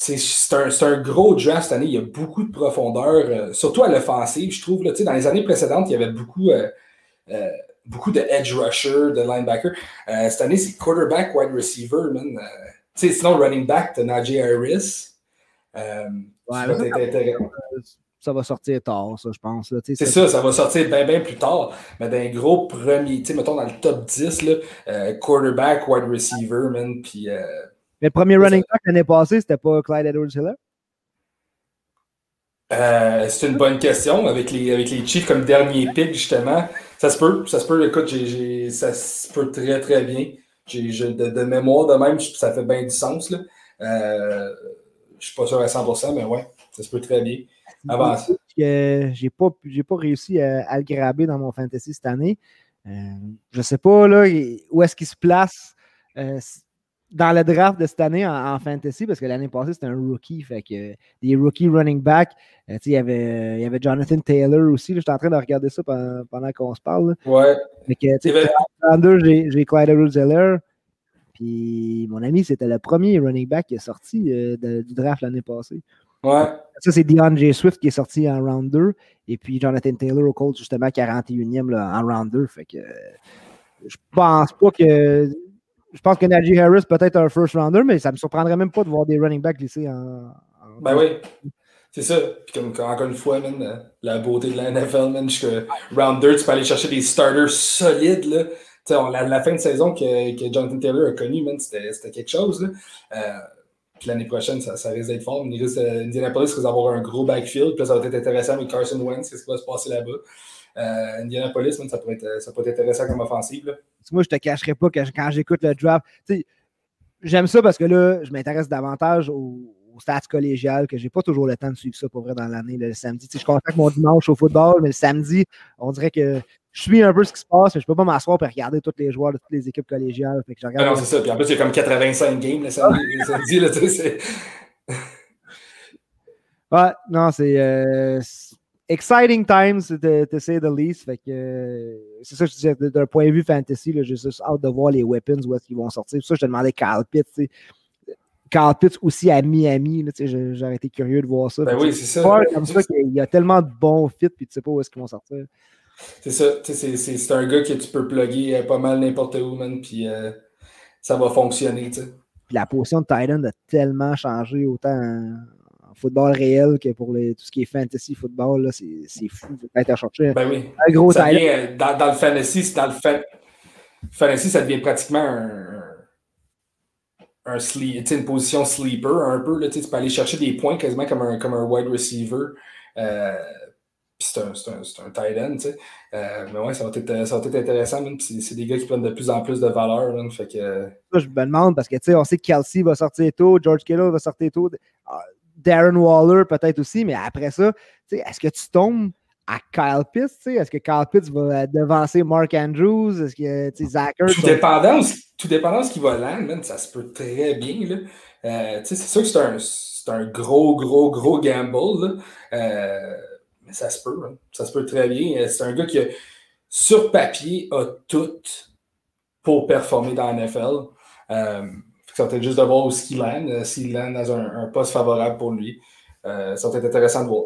C'est un, un, gros draft cette année. Il y a beaucoup de profondeur, euh, surtout à l'offensive, je trouve. Là, dans les années précédentes, il y avait beaucoup, euh, euh, beaucoup de edge rusher, de linebacker. cette année, c'est quarterback, wide receiver. Man. sinon, running back, tu Najee Harris. ça, va sortir tard, ça, je pense. C'est ça, ça va sortir bien, bien plus tard. Mais d'un gros premier, mettons dans le top 10, là, quarterback, wide receiver, man, puis mais le premier running back l'année passée, c'était pas Clyde Edwards-Hiller? Euh, c'est une bonne question. Avec les, avec les Chiefs comme dernier pick, justement, ça se peut. Ça se peut. Écoute, ça se peut très, très bien. de, mémoire de même, ça fait bien du sens. Là. Euh, je suis pas sûr à 100%, mais ouais, ça se peut très bien. Avant. J'ai pas, pas réussi à, le graber dans mon fantasy cette année. Euh, je sais pas là, où est-ce qu'il se place. Euh, dans le draft de cette année en, fantasy, parce que l'année passée, c'était un rookie, fait que des rookie running back, euh, il y avait, y avait Jonathan Taylor aussi. J'étais en train de regarder ça pendant, qu'on se parle. Ouais. Fait que, j'ai Clyde Edwards Puis mon ami, c'était le premier running back qui est sorti euh, du draft l'année passée. Ouais. Ça, c'est DeAndre Swift qui est sorti en round 2. Et puis Jonathan Taylor au Colts, justement, 41e en round 2. Fait que je pense pas que je pense que Najee Harris peut être un first rounder, mais ça ne me surprendrait même pas de voir des running backs glisser en. Ben oui. C'est ça. Puis comme encore une fois, man, la beauté de la NFL, man, jusqu'à round 2, tu peux aller chercher des starters solides. La, fin de saison que, Jonathan Taylor a connu, c'était quelque chose. Euh, l'année prochaine, ça, risque d'être fort. Indianapolis risque d'avoir un gros backfield. Puis ça va être intéressant avec Carson Wentz, qu'est-ce qui va se passer là-bas. Euh, Indianapolis, ça, pourrait être, intéressant comme offensive. Moi, je te cacherai pas que quand j'écoute le draft, j'aime ça parce que là, je m'intéresse davantage aux, stats collégiales, que j'ai pas toujours le temps de suivre ça pour vrai dans l'année, le samedi. Tu sais, je contacte mon dimanche au football, mais le samedi, on dirait que je suis un peu ce qui se passe, mais je peux pas m'asseoir et regarder tous les joueurs de toutes les équipes collégiales. Fait que je regarde ah non, c'est ça. Puis en plus, il y a comme 85 games le samedi. là, tu sais, ouais, non, c'est. Euh, exciting times, to, say the least. Fait que euh, c'est ça que je disais, d'un point de vue fantasy, j'ai juste hâte de voir les weapons, où est-ce qu'ils vont sortir. C'est ça, je te demandais Carl Pitt, Carl Pitts aussi à Miami, j'aurais été curieux de voir ça. Ben oui, c'est ça. Comme ça il y a tellement de bons fits, puis tu sais pas où est-ce qu'ils vont sortir. C'est ça, c'est un gars que tu peux plugger euh, pas mal n'importe où, man, puis euh, ça va fonctionner, tu sais. La position de Titan a tellement changé, autant football réel que pour les, tout ce qui est fantasy football, c'est fou. Être à chercher ben oui. un gros ça euh, dans, dans, le fantasy, dans le fantasy, ça devient pratiquement un, un sleep, une position sleeper un peu. Là, tu peux aller chercher des points quasiment comme un, comme un wide receiver. Euh, c'est un, un, un, tight end, tu sais. Euh, mais ouais, ça va être, ça va être intéressant, c'est des gars qui prennent de plus en plus de valeur. fait que... je me demande parce que, tu sais, on sait que Kelsey va sortir tôt, George Kittle va sortir tôt. Ah, Darren Waller peut-être aussi, mais après ça, est-ce que tu tombes à Kyle Pitts? Est-ce que Kyle Pitts va devancer Mark Andrews? Est-ce que Zach Tout dépendant, tout dépendant de ce qu'il va land, ça se peut très bien. Là. Euh, c'est sûr que c'est un, un, gros, gros, gros gamble. Euh, ça se peut. Hein. Ça se peut très bien. C'est un gars qui, sur papier, a tout pour performer dans la NFL. Euh, ça va être juste de voir où il land, euh, s'il land dans un, poste favorable pour lui. Euh, ça va être intéressant de voir.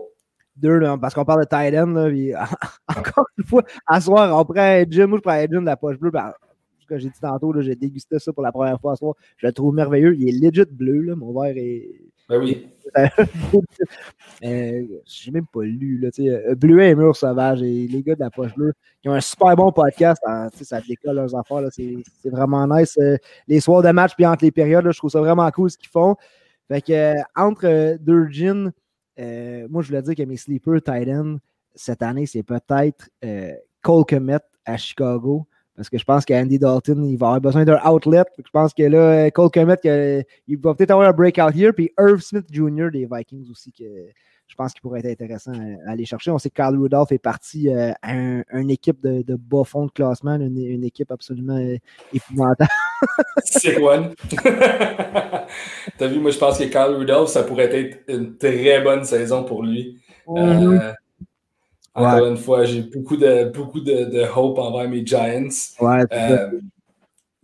Deux, là, parce qu'on parle de tight end, là, encore une fois, à soir, on prend Jim, moi je prends Jim de la poche bleue. Ben, ce que j'ai dit tantôt, j'ai dégusté ça pour la première fois à soir. Je le trouve merveilleux. Il est legit bleu, là, mon verre est. Ben oui. euh, j'ai même pas lu. Là, euh, Bleuet et Mur Sauvage et les gars de la poche bleue, qui ont un super bon podcast. Hein, ça décolle leurs affaires. C'est vraiment nice. Euh, les soirs de match puis entre les périodes, je trouve ça vraiment cool ce qu'ils font. Fait que euh, entre deux jeans, moi je voulais dire que mes sleepers tight end cette année, c'est peut-être Cole Komet à Chicago. Parce que je pense qu'Andy Dalton, il va avoir besoin d'un outlet. Je pense que là, Cole Komet, il va peut-être avoir un breakout here. Puis Irv Smith Jr. des Vikings aussi, que je pense qu'il pourrait être intéressant à, aller chercher. On sait que Carl Rudolph est parti euh, à une équipe de, de, bas fond de classement, une, équipe absolument euh, épouvantable. C'est quoi? T'as vu, moi, je pense que Carl Rudolph, ça pourrait être une très bonne saison pour lui. Euh, encore une fois, j'ai beaucoup de, beaucoup de, hope envers mes Giants. Euh,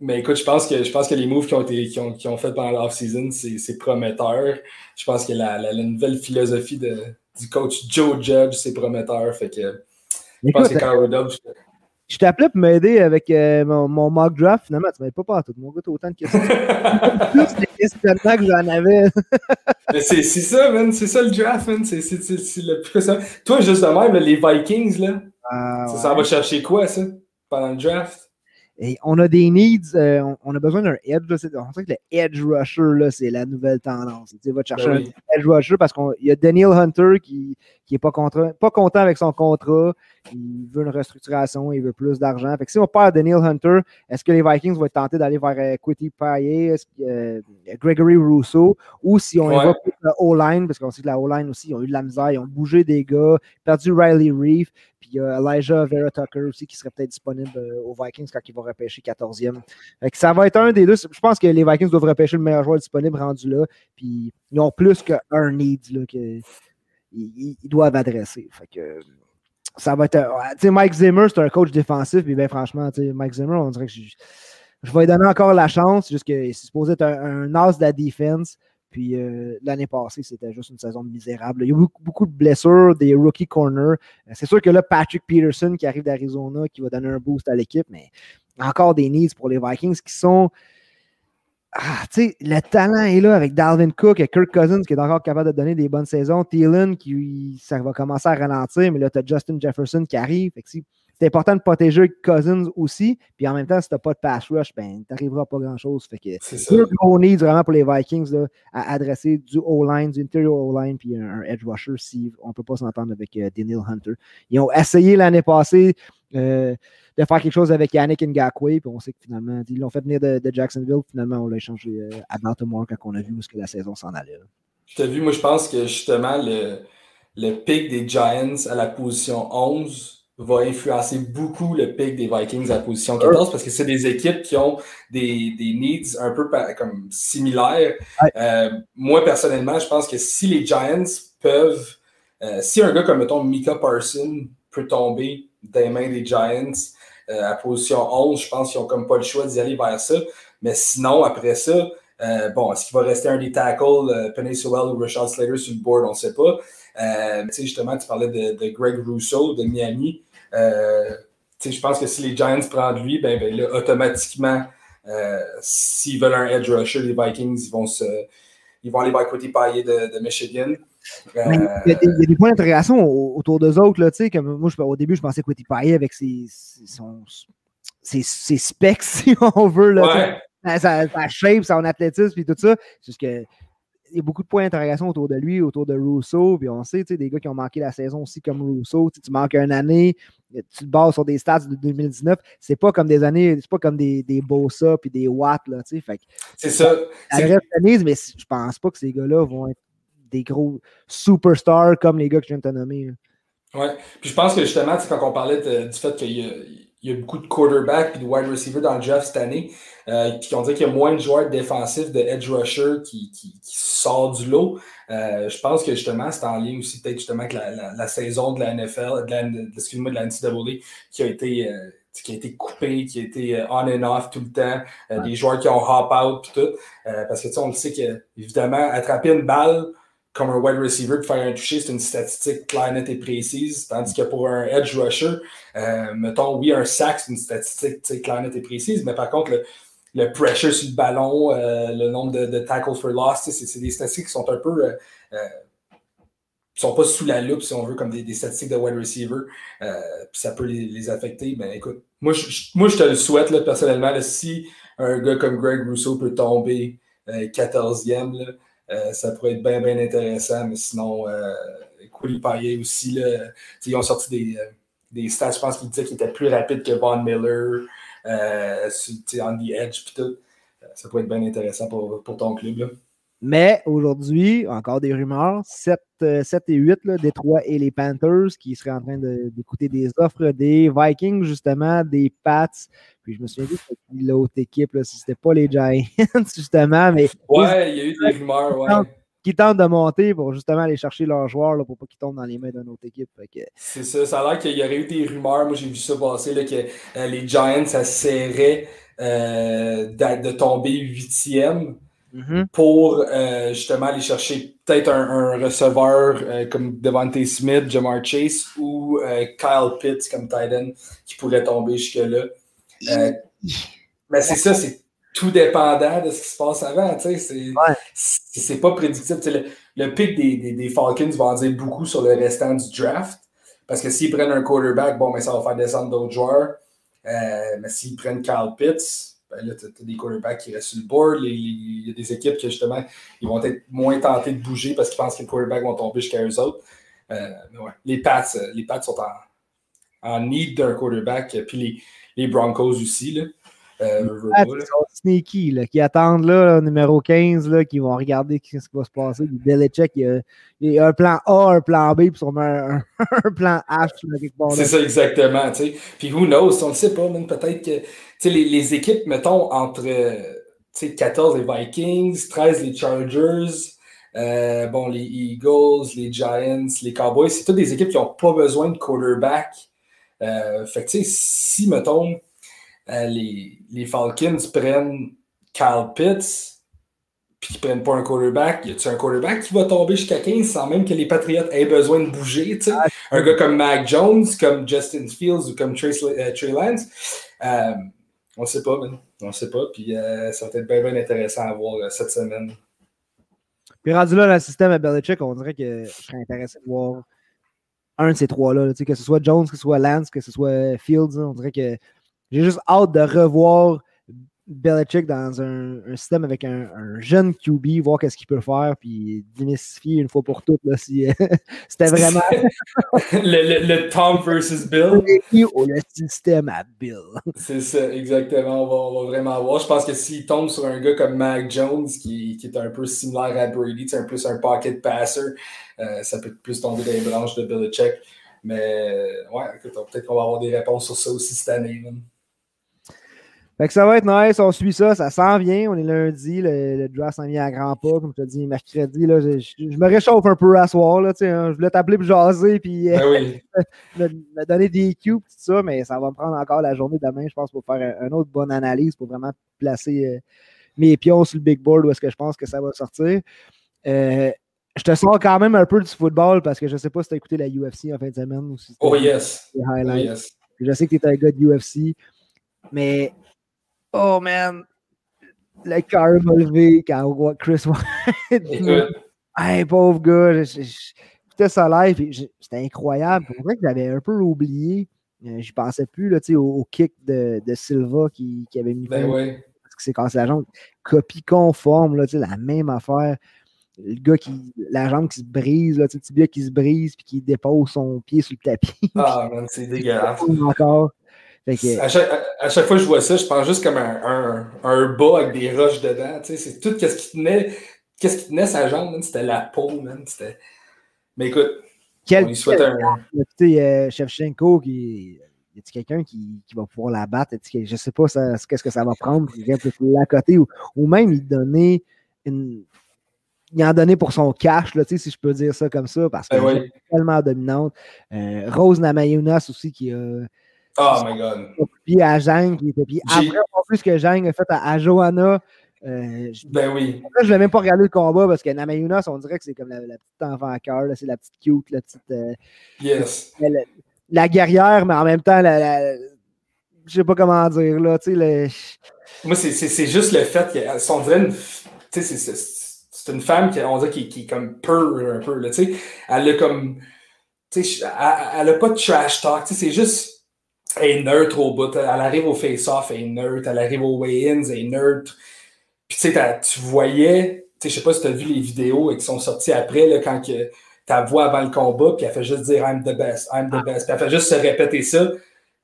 mais écoute, je pense que je pense que les moves qui ont été qui ont, qui ont fait pendant l'off-season, c'est prometteur. Je pense que la, la, nouvelle philosophie de, du coach Joe Judge, c'est prometteur. Fait que je pense que Carl Rudolph, je t'appelais pour m'aider avec euh, mon, mon, mock draft. Finalement, tu m'aides pas partout. Mon gars, t'as autant de questions. plus questionnements que j'en avais. c'est ça, man. C'est ça le draft, man. C'est le plus ça. Toi, juste de même, les Vikings, là. Ah, ça, va chercher quoi, ça, pendant le draft? Et on a des needs, euh, on, a besoin d'un edge. on sait que le edge rusher, c'est la nouvelle tendance. Tu vas chercher ben un edge rusher parce qu'il y a Daniel Hunter qui n'est pas, pas content avec son contrat. Il veut une restructuration, il veut plus d'argent. Fait que si on perd Daniel Hunter, est-ce que les Vikings vont être tentés d'aller vers euh, Quitty Paye, euh, Gregory Rousseau, ou si on ouais. évoque la O-line, parce qu'on sait que la O-line aussi, ils ont eu de la misère, ils ont bougé des gars, perdu Riley puis il y a Elijah Vera Tucker aussi qui serait peut-être disponible euh, aux Vikings quand ils vont repêcher 14e. ça va être un des deux. Je pense que les Vikings doivent repêcher le meilleur joueur disponible rendu là. Puis ils ont plus qu'un need qu'ils doivent adresser. Fait que, ça va être. Tu sais, Mike Zimmer, c'est un coach défensif. Puis bien franchement, Mike Zimmer, on dirait que je, vais lui donner encore la chance. Juste que c'est supposé être un, as de la défense. Puis euh, l'année passée, c'était juste une saison misérable. Il y a beaucoup, de blessures, des rookie corners. Euh, c'est sûr que là, Patrick Peterson qui arrive d'Arizona, qui va donner un boost à l'équipe, mais encore des needs pour les Vikings qui sont. Ah, tu sais, le talent est là avec Dalvin Cook et Kirk Cousins qui est encore capable de donner des bonnes saisons. Thielen qui ça va commencer à ralentir, mais là, tu as Justin Jefferson qui arrive. Fait que c'est important de protéger Cousins aussi. Puis en même temps, si tu n'as pas de pass rush, ben, tu n'arriveras pas grand-chose. Fait que c'est le gros need vraiment pour les Vikings à adresser du O-line, du interior O-line, puis un, edge rusher si on ne peut pas s'entendre avec euh, Daniel Hunter. Ils ont essayé l'année passée euh, de faire quelque chose avec Yannick Ngakwe. Puis on sait que finalement, ils l'ont fait venir de, Jacksonville. Finalement, on l'a échangé euh, à Baltimore quand on a vu où que la saison s'en allait. Tu as vu, moi, je pense que justement, le, le pic des Giants à la position 11 va influencer beaucoup le pic des Vikings à la position 14 parce que c'est des équipes qui ont des, des needs un peu comme similaires. Euh, moi, personnellement, je pense que si les Giants peuvent, euh, si un gars comme, mettons, Mika Parson peut tomber les mains des Giants euh, à position 11, je pense qu'ils n'ont comme pas le choix d'y aller vers ça. Mais sinon, après ça, bon, est-ce qu'il va rester un des tackles, Penny Sewell ou Rashad Slater sur le board, on ne sait pas. Euh, justement, tu parlais de, Greg Rousseau de Miami. Euh, je pense que si les Giants prennent lui, ben, ben là, automatiquement, euh, s'ils veulent un edge rusher, les Vikings, ils vont, se, ils vont aller vers côté paillé de, de Michigan. Euh, il, y a des, points d'intégration autour d'eux autres. Là, comme moi, au début, je pensais côté paillé avec ses, ses, ses, specs, si on veut. Là, sa, sa, shape, son athlétisme et tout ça. C'est juste que il y a beaucoup de points d'interrogation autour de lui, autour de Rousseau. Puis on sait, des gars qui ont manqué la saison aussi comme Rousseau. Tu manques une année, tu te bases sur des stats de 2019. C'est pas comme des années, c'est pas comme des, des Bosa puis des Watt. C'est ça. mais je pense pas que ces gars-là vont être des gros superstars comme les gars que je viens de te nommer. Oui. Puis je pense que justement, quand on parlait du fait qu'il y a il y a beaucoup de quarterbacks et de wide receivers dans le draft cette année euh, qui ont dit qu'il y a moins de joueurs défensifs de edge rusher qui, qui, qui sortent du lot. Euh, je pense que justement, c'est en lien aussi peut-être justement avec la, la, saison de la NFL, de la, excuse-moi, de la NCAA qui a été. Euh, qui a été coupé, qui a été euh, on and off tout le temps, euh, des joueurs qui ont hop out et tout. parce que tu sais, on le sait que, évidemment, attraper une balle, comme un wide receiver, de faire un toucher, c'est une statistique claire, nette et précise. Tandis que pour un edge rusher, euh, mettons, oui, un sac, c'est une statistique claire, nette et précise, mais par contre, le, pressure sur le ballon, euh, le nombre de, tackles for loss, c'est des statistiques qui sont un peu. Euh, euh, sont pas sous la loupe, si on veut, comme des, statistiques de wide receiver. Puis ça peut les, affecter. Ben écoute, moi je, moi, je te le souhaite personnellement. Si un gars comme Greg Rousseau peut tomber 14e, là, euh, ça pourrait être bien, bien intéressant, mais sinon, euh, Paillet aussi, là, ils ont sorti des, euh, des stats, je pense qu'ils disaient qu'il était plus rapide que Von Miller, euh, on the edge, puis tout. Euh, ça pourrait être bien intéressant pour, pour ton club. Là. Mais aujourd'hui, encore des rumeurs, 7, 7 et 8, là, Détroit et les Panthers qui seraient en train d'écouter des offres des Vikings, justement, des Pats. Puis je me souviens de l'autre équipe, là, si c'était pas les Giants, justement. Mais ouais, il y a eu des rumeurs, ouais. Qui tentent de monter pour justement aller chercher leurs joueurs là, pour pas qu'ils tombent dans les mains d'une autre équipe. C'est ça, ça a l'air qu'il y aurait eu des rumeurs. Moi, j'ai vu ça passer, là, que euh, les Giants, ça serrait euh, de tomber huitième. Mm-hmm. pour euh, justement aller chercher peut-être un, receveur euh, comme Devante Smith, Jamar Chase ou euh, Kyle Pitts comme Titan qui pourrait tomber jusque-là. mais c'est ça, c'est tout dépendant de ce qui se passe avant. C'est pas prédictible. Le, le, pic des, des, Falcons va en dire beaucoup sur le restant du draft. Parce que s'ils prennent un quarterback, bon, mais ça va faire descendre d'autres joueurs. mais s'ils prennent Kyle Pitts, ben là, tu as, des quarterbacks qui restent sur le board. Il y a des équipes qui, justement, ils vont être moins tentés de bouger parce qu'ils pensent que les quarterbacks vont tomber jusqu'à eux autres. Euh, les, Pats, euh, les Pats sont en, en need d'un quarterback, puis les, les Broncos aussi. Là. Euh, ah, sneaky, là, qui attendent là, numéro 15, là, qui vont regarder ce qui va se passer. Belichick, il y, a, un plan A, un plan B, puis sûrement un, un plan H. C'est ça, exactement. T'sais. Puis who knows, on ne sait pas, peut-être que les, les, équipes, mettons, entre 14 les Vikings, 13 les Chargers, euh, bon, les Eagles, les Giants, les Cowboys, c'est toutes des équipes qui n'ont pas besoin de quarterback. Euh, fait que, si, mettons, euh, les, les, Falcons prennent Kyle Pitts, puis qu'ils prennent pas un quarterback, y a-tu un quarterback qui va tomber jusqu'à 15 sans même que les Patriots aient besoin de bouger? Ah, un gars comme Mac Jones, comme Justin Fields ou comme Trey, euh, Trey Lance. Euh, on ne sait pas, man. On ne sait pas. Puis ça va être bien, bien intéressant à voir cette semaine. Puis rendu là, dans le système à Belichick, on dirait que je serais intéressé de voir un de ces trois-là. que ce soit Jones, que ce soit Lance, que ce soit Fields. on dirait que j'ai juste hâte de revoir Belichick dans un, un système avec un, un, jeune QB, voir qu'est-ce qu'il peut faire, puis démystifier une fois pour toutes là, si c'était vraiment. le, le, le, Tom versus Bill. Ou le système à Bill. C'est ça, exactement. On va, on va, vraiment voir. Je pense que s'il tombe sur un gars comme Mac Jones, qui, qui est un peu similaire à Brady, c'est un peu un pocket passer, euh, ça peut plus tomber dans les branches de Belichick. Mais ouais, peut-être qu'on va avoir des réponses sur ça aussi cette année. Même. Fait que ça va être nice, on suit ça, ça s'en vient. On est lundi, le, le draft s'en vient à grands pas, comme je te dis, mercredi. Là, je, je, me réchauffe un peu à soir. Là, hein, je voulais t'appeler pour jaser puis ben oui. me, me, donner des cues tout ça, mais ça va me prendre encore la journée demain, je pense, pour faire une autre bonne analyse, pour vraiment placer euh, mes pions sur le big board où est-ce que je pense que ça va sortir. Euh, je te sors quand même un peu du football parce que je ne sais pas si tu as écouté la UFC en fin de semaine ou si Oh yes. Les highlights. Oh, yes. Je sais que tu es un gars de UFC, mais oh man, le cœur m'a levé quand on voit Chris White. hey, pauvre gars, j'écoutais ça live, c'était incroyable. C'est vrai que j'avais un peu oublié. Euh, je pensais plus là, au, au kick de, de Silva qui, qui, avait mis ben ouais. parce que c'est cassé la jambe. Copie conforme, là, la même affaire. Le gars qui. La jambe qui se brise, là, le tibia qui se brise puis qui dépose son pied sur le tapis. Ah, man, c'est dégueulasse. Encore. Que... À, chaque, à, chaque, fois que je vois ça, je pense juste comme un, un, un bas avec des roches dedans. C'est tout ce qui tenait. Qu'est-ce qui tenait sa jambe, c'était la peau, man. Mais écoute, Quel, on lui souhaite un. Écoutez, euh, Shevchenko, qui, y a quelqu'un qui, qui, va pouvoir la battre? Je ne sais pas qu'est-ce que ça va prendre. Il vient peut-être à côté ou, ou même il donner une. Il en donnait pour son cash, là, si je peux dire ça comme ça, parce qu'elle ben oui. est tellement dominante. Euh, Rose Namayunas aussi, qui a, Oh my God. Puis à Jang, qui était. Puis après, en plus que Jang a fait à, à Johanna. Euh, je, ben oui. Là, je ne vais même pas regarder le combat parce que Namayunas, on dirait que c'est comme la, la, petite enfant à cœur, c'est la petite cute, la petite. Euh, yes. La, la, guerrière, mais en même temps, la, la je sais pas comment dire, là, tu sais. Le... Moi, c'est juste le fait qu'elle on dirait une. Tu sais, c'est une femme qui, on dirait, qui, qui est comme peur un peu, là, tu sais. Elle a comme. Tu sais, elle, elle a pas de trash talk, tu sais, c'est juste elle est neutre au bout. Elle arrive au face-off, elle est neutre. Elle arrive au weigh-ins, elle est neutre. Puis tu sais, tu voyais, tu sais, je sais pas si tu as vu les vidéos qui sont sorties après, là, quand que, ta voix avant le combat, puis elle fait juste dire I'm the best, I'm the best. Puis elle fait juste se répéter ça.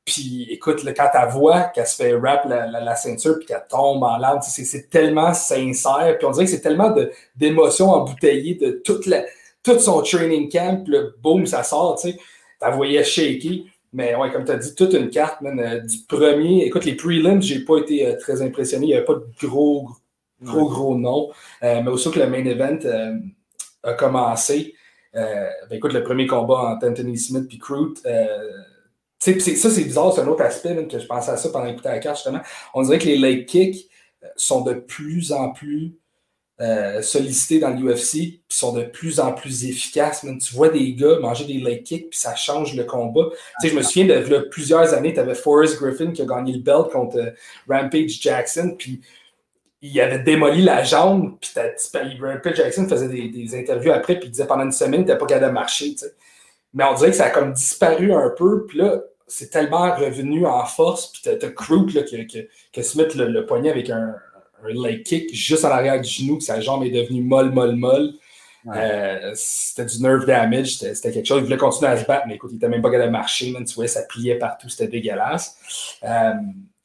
Puis écoute, là, quand ta voix, qu'elle se fait rap la, la, la ceinture, puis qu'elle tombe en larmes, c'est tellement sincère. Puis on dirait que c'est tellement d'émotions embouteillées de toute la, tout son training camp. Puis le boom, ça sort, tu sais. Ta voyais shaky. Mais ouais, comme tu as dit, toute une carte, man, euh, du premier. Écoute, les prelims, j'ai pas été euh, très impressionné. Il n'y avait pas de gros, gros, ouais. gros noms. Euh, mais aussi que le main event a commencé. ben, écoute, le premier combat entre Anthony Smith et Crute. ça, c'est bizarre, c'est un autre aspect man, que je pensais à ça pendant d'écouter la carte, justement. On dirait que les leg kicks sont de plus en plus euh, sollicités dans l'UFC, puis sont de plus en plus efficaces. Tu vois des gars manger des leg kicks, puis ça change le combat. Je me souviens de plusieurs années, tu avais Forrest Griffin qui a gagné le belt contre euh, Rampage Jackson, puis il avait démoli la jambe, puis Rampage Jackson faisait des, interviews après, puis il disait pendant une semaine, tu pas capable de marcher. Mais on dirait que ça a comme disparu un peu, puis là, c'est tellement revenu en force, puis tu as, Crook là, qui, qui, se met le poignet avec un, un leg kick juste en arrière du genou, que sa jambe est devenue molle, molle, molle. Ouais. Euh, c'était du nerve damage, c'était quelque chose. Il voulait continuer à se battre, mais écoute, il n'était même pas capable de marcher. Man, tu voyais, ça pliait partout, c'était dégueulasse. Euh,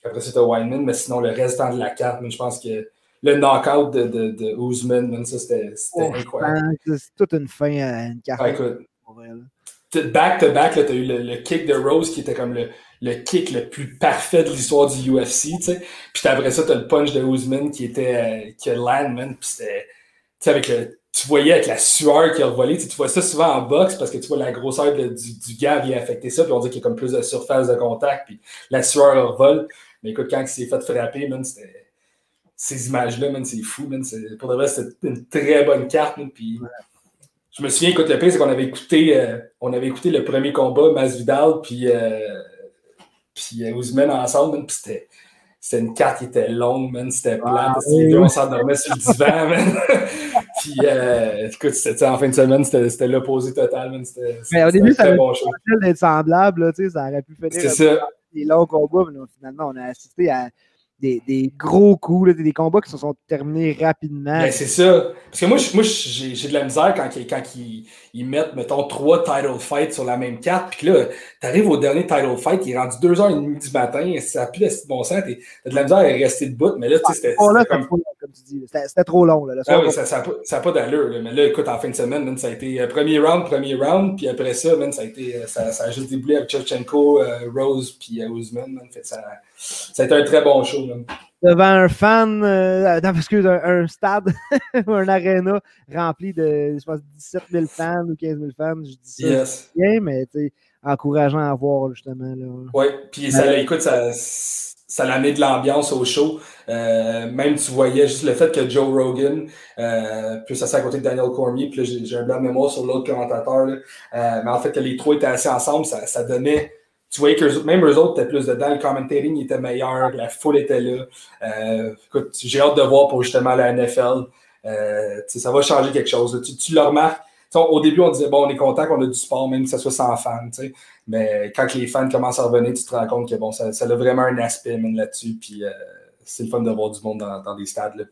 après, c'était Weinman, mais sinon, le restant de la carte, je pense que le knockout de, de, de Ousmane, man, ça, c'était oh, incroyable. C'est toute une fin à une carte. Ouais, écoute, back-to-back, tu as eu le, le, kick de Rose qui était comme le, le kick le plus parfait de l'histoire du UFC, tu sais. Puis après ça, tu as le punch de Ousmane qui était euh, qui landman, puis c'était tu avec le tu voyais avec la sueur qui a revolé, tu, vois ça souvent en boxe parce que tu vois la grosseur du, du gars vient affecter ça, puis on dit qu'il y a comme plus de surface de contact, puis la sueur revole. Mais écoute, quand il s'est fait frapper, man, c'était ces images-là, man, c'est fou, man. Pour de vrai, c'était une très bonne carte, puis. Je me souviens, écoute, le pire, c'est qu'on avait écouté, euh, on avait écouté le premier combat, Masvidal, puis, euh, puis euh, Ousmane ensemble, puis c'était, c'était une carte qui était longue, man, c'était plate, ah, oui. on s'endormait sur le divan, man. puis, euh, écoute, c'était en fin de semaine, c'était, l'opposé total, man. C'était, mais au début, ça avait bon d'être semblable, là, tu sais, ça aurait pu finir ça. des longs combats, mais finalement, on a assisté à des, gros coups, des combats qui se sont terminés rapidement. Ben, c'est ça. Parce que moi, moi j'ai de la misère quand, quand ils, mettent, mettons, trois title fights sur la même carte. Puis là, t'arrives au dernier title fight, il est rendu 2h30 du matin, ça n'a plus de bon sens, t'as de la misère à rester debout. Mais là, tu sais, c'était. Comme... C'était trop long. Là, ah, ça n'a pas, pas d'allure. Mais là, écoute, en fin de semaine, ça a été euh, premier round, premier round. Puis après ça, ça a, été, euh, ça, ça a juste déboulé avec Chevchenko, euh, Rose, puis Ousmane. Fait, ça, ça a été un très bon show. Devant un fan, euh, excuse, un, stade, un aréna rempli de, je pense, 17 000 fans ou 15 000 fans. Je dis ça bien, mais encourageant à voir, justement. Oui, puis ça, écoute, ça, ça l'a mis de l'ambiance au show. Euh, même tu voyais juste le fait que Joe Rogan, euh, puis ça c'est à côté de Daniel Cormier, puis j'ai un blanc de mémoire sur l'autre commentateur, là, euh, mais en fait que les trois étaient assis ensemble, ça, ça donnait tu voyais que même eux autres étaient plus dedans, le commentating était meilleur, la foule était là. Euh, écoute, j'ai hâte de voir pour justement la NFL. Euh, ça va changer quelque chose. Tu, le remarques. au début, on disait, bon, on est content qu'on a du sport, même que ça soit sans fans. Mais quand les fans commencent à revenir, tu te rends compte que bon, ça, a vraiment un aspect là-dessus. Puis euh, c'est le fun de voir du monde dans, des stades. Là.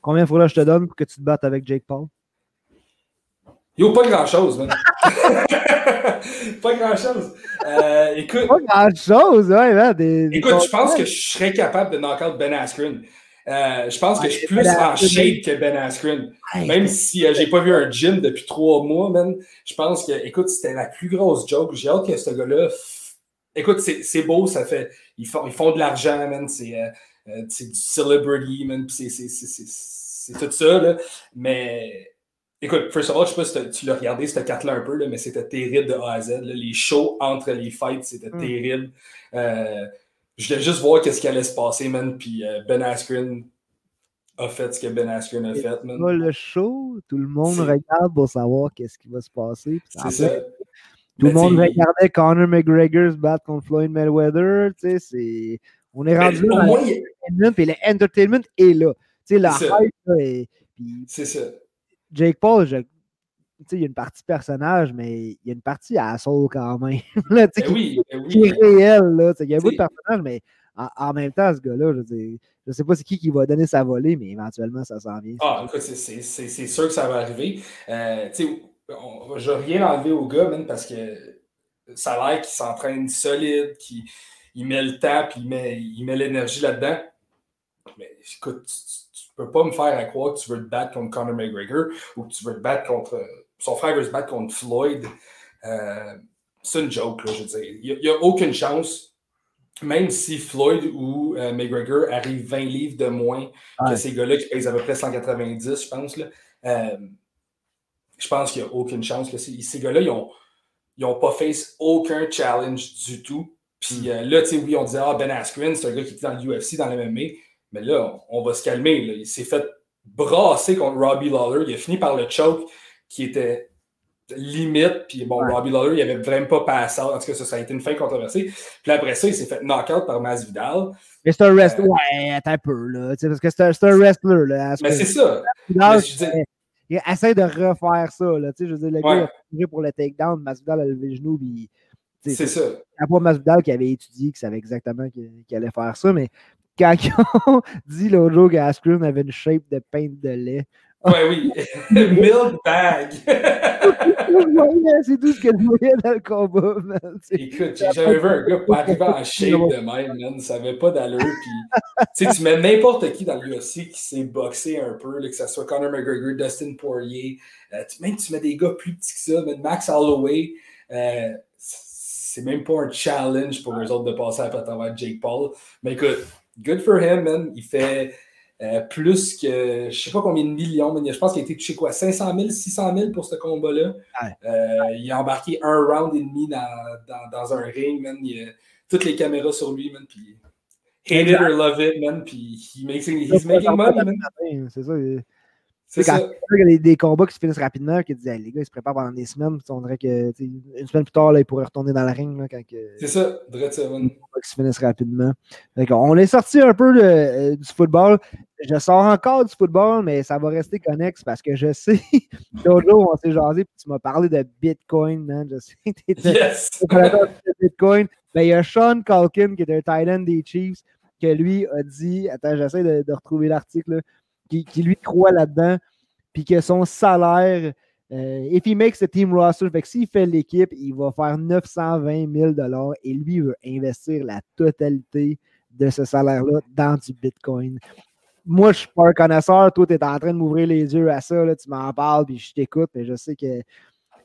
Combien faudra que je te donne pour que tu te battes avec Jake Paul? Yo, pas grand-chose, man. pas grand-chose. Euh, écoute. Pas grand-chose, ouais, man. Des, écoute, je pense que je serais capable de knock out Ben Askren. Euh, je pense que je suis plus en shape que Ben Askren. Même si euh, j'ai pas vu un gym depuis trois mois, man. Je pense que, écoute, c'était la plus grosse joke. J'ai hâte que ce gars-là. Écoute, c'est beau, ça fait. Ils font, ils font de l'argent, man. C'est du celebrity, man. C'est tout ça, là. Mais Écoute, first of all, je sais pas si tu l'as regardé, cette carte-là un peu, là, mais c'était terrible de A à Z. Les shows entre les fights, c'était hmm. terrible. Euh, je voulais juste voir qu'est-ce qui allait se passer, man. Puis euh, Ben Askren a fait ce que Ben Askren a fait, man. le show, tout le monde regarde pour savoir qu'est-ce qui va se passer. C'est ça. Tout le monde regardait Conor McGregor se battre contre Floyd Mayweather. Tu sais, c'est... On est rendu là. Moins, et l'entertainment est là. Tu sais, la hype, là, C'est ça. Jake Paul, je, il y a une partie personnage, mais il y a une partie asshole quand même. là, ben oui, ben qui, est réel. Là, il y a bout de personnage, mais en, même temps, ce gars-là, je ne sais pas c'est qui qui va donner sa volée, mais éventuellement, ça s'en vient. Ah, écoute, c'est sûr que ça va arriver. Euh, on, je n'ai rien enlevé au gars, même, parce que ça a l'air qu'il s'entraîne solide, qu'il met le temps, puis il met, il met l'énergie là-dedans. Mais écoute, tu peux pas me faire à croire que tu veux te battre contre Conor McGregor ou que tu veux te battre contre. Son frère veut se battre contre Floyd. Euh, c'est une joke, là, je veux dire. Il n'y a, aucune chance, même si Floyd ou euh, McGregor arrivent 20 livres de moins que ces gars-là qui pèsent à peu près 190, je pense. Là. Euh, je pense qu'il n'y a aucune chance. Là. Ces, gars-là, ils n'ont ils ont pas fait aucun challenge du tout. Puis hmm. là, tu sais, oui, on disait, ah, Ben Askren, c'est un gars qui était dans l'UFC, dans l'MMA. Mais là, on va se calmer. Il s'est fait brasser contre Robbie Lawler. Il a fini par le choke qui était limite. Puis bon, Robbie Lawler, il avait vraiment pas passé. En tout cas, ça, ça a été une fin controversée. Puis après ça, il s'est fait knock-out par Masvidal. Mais c'est un wrestler. Euh, ouais, attends un peu, là. Parce que c'est un, wrestler, là. Mais c'est ça. il essaie de refaire ça, là. Je veux dire, le gars, a tiré pour le takedown. Masvidal a levé le genou, puis. C'est ça. Il pas Masvidal qui avait étudié, qui savait exactement qu'il allait faire ça, mais quand ils ont dit l'autre jour qu'Askren avait une shape de peinte de lait. Ouais, oui. Milk bag. c'est tout ce que je voyais dans le combat, man. Écoute, j'ai jamais vu un gars pas arriver en shape de même, man. Ça n'avait pas d'allure. Puis, tu mets n'importe qui dans l'UFC qui s'est boxé un peu, que ce soit Conor McGregor, Dustin Poirier. Euh, même tu mets des gars plus petits que ça, Max Holloway. Euh, c'est même pas un challenge pour eux autres de passer à travers Jake Paul. Mais écoute, good for him, man. Il fait euh, plus que, je sais pas combien de millions, mais je pense qu'il a été touché quoi, 500 000, 600 000 pour ce combat-là. Euh, il a embarqué un round et demi dans, dans, dans un ring, man. Il a toutes les caméras sur lui, man. Puis, hate it or love it, man. Puis, he makes, he's making money, man. C'est ça. C'est quand il y a des, combats qui se finissent rapidement, qui disent les gars, ils se préparent pendant des semaines. On dirait que une semaine plus tard, là, ils pourraient retourner dans la ring. Là, quand C'est ça, ça. Les combats qui se finissent rapidement. on est sorti un peu euh, du football. Je sors encore du football, mais ça va rester connexe parce que je sais, l'autre jour, on s'est jasé, puis tu m'as parlé de Bitcoin, man. Je sais tu yes. de Bitcoin. Ben, il y a Sean Calkin, qui est un Thailand des Chiefs, que lui a dit, attends, j'essaie de, retrouver l'article, qui, lui croit là-dedans, puis que son salaire, euh, if he makes the team roster, fait que s'il fait l'équipe, il va faire 920 000 et lui veut investir la totalité de ce salaire-là dans du Bitcoin. Moi, je suis pas un connaisseur. Toi, tu es en train de m'ouvrir les yeux à ça. Là, tu m'en parles, puis je t'écoute, mais je sais que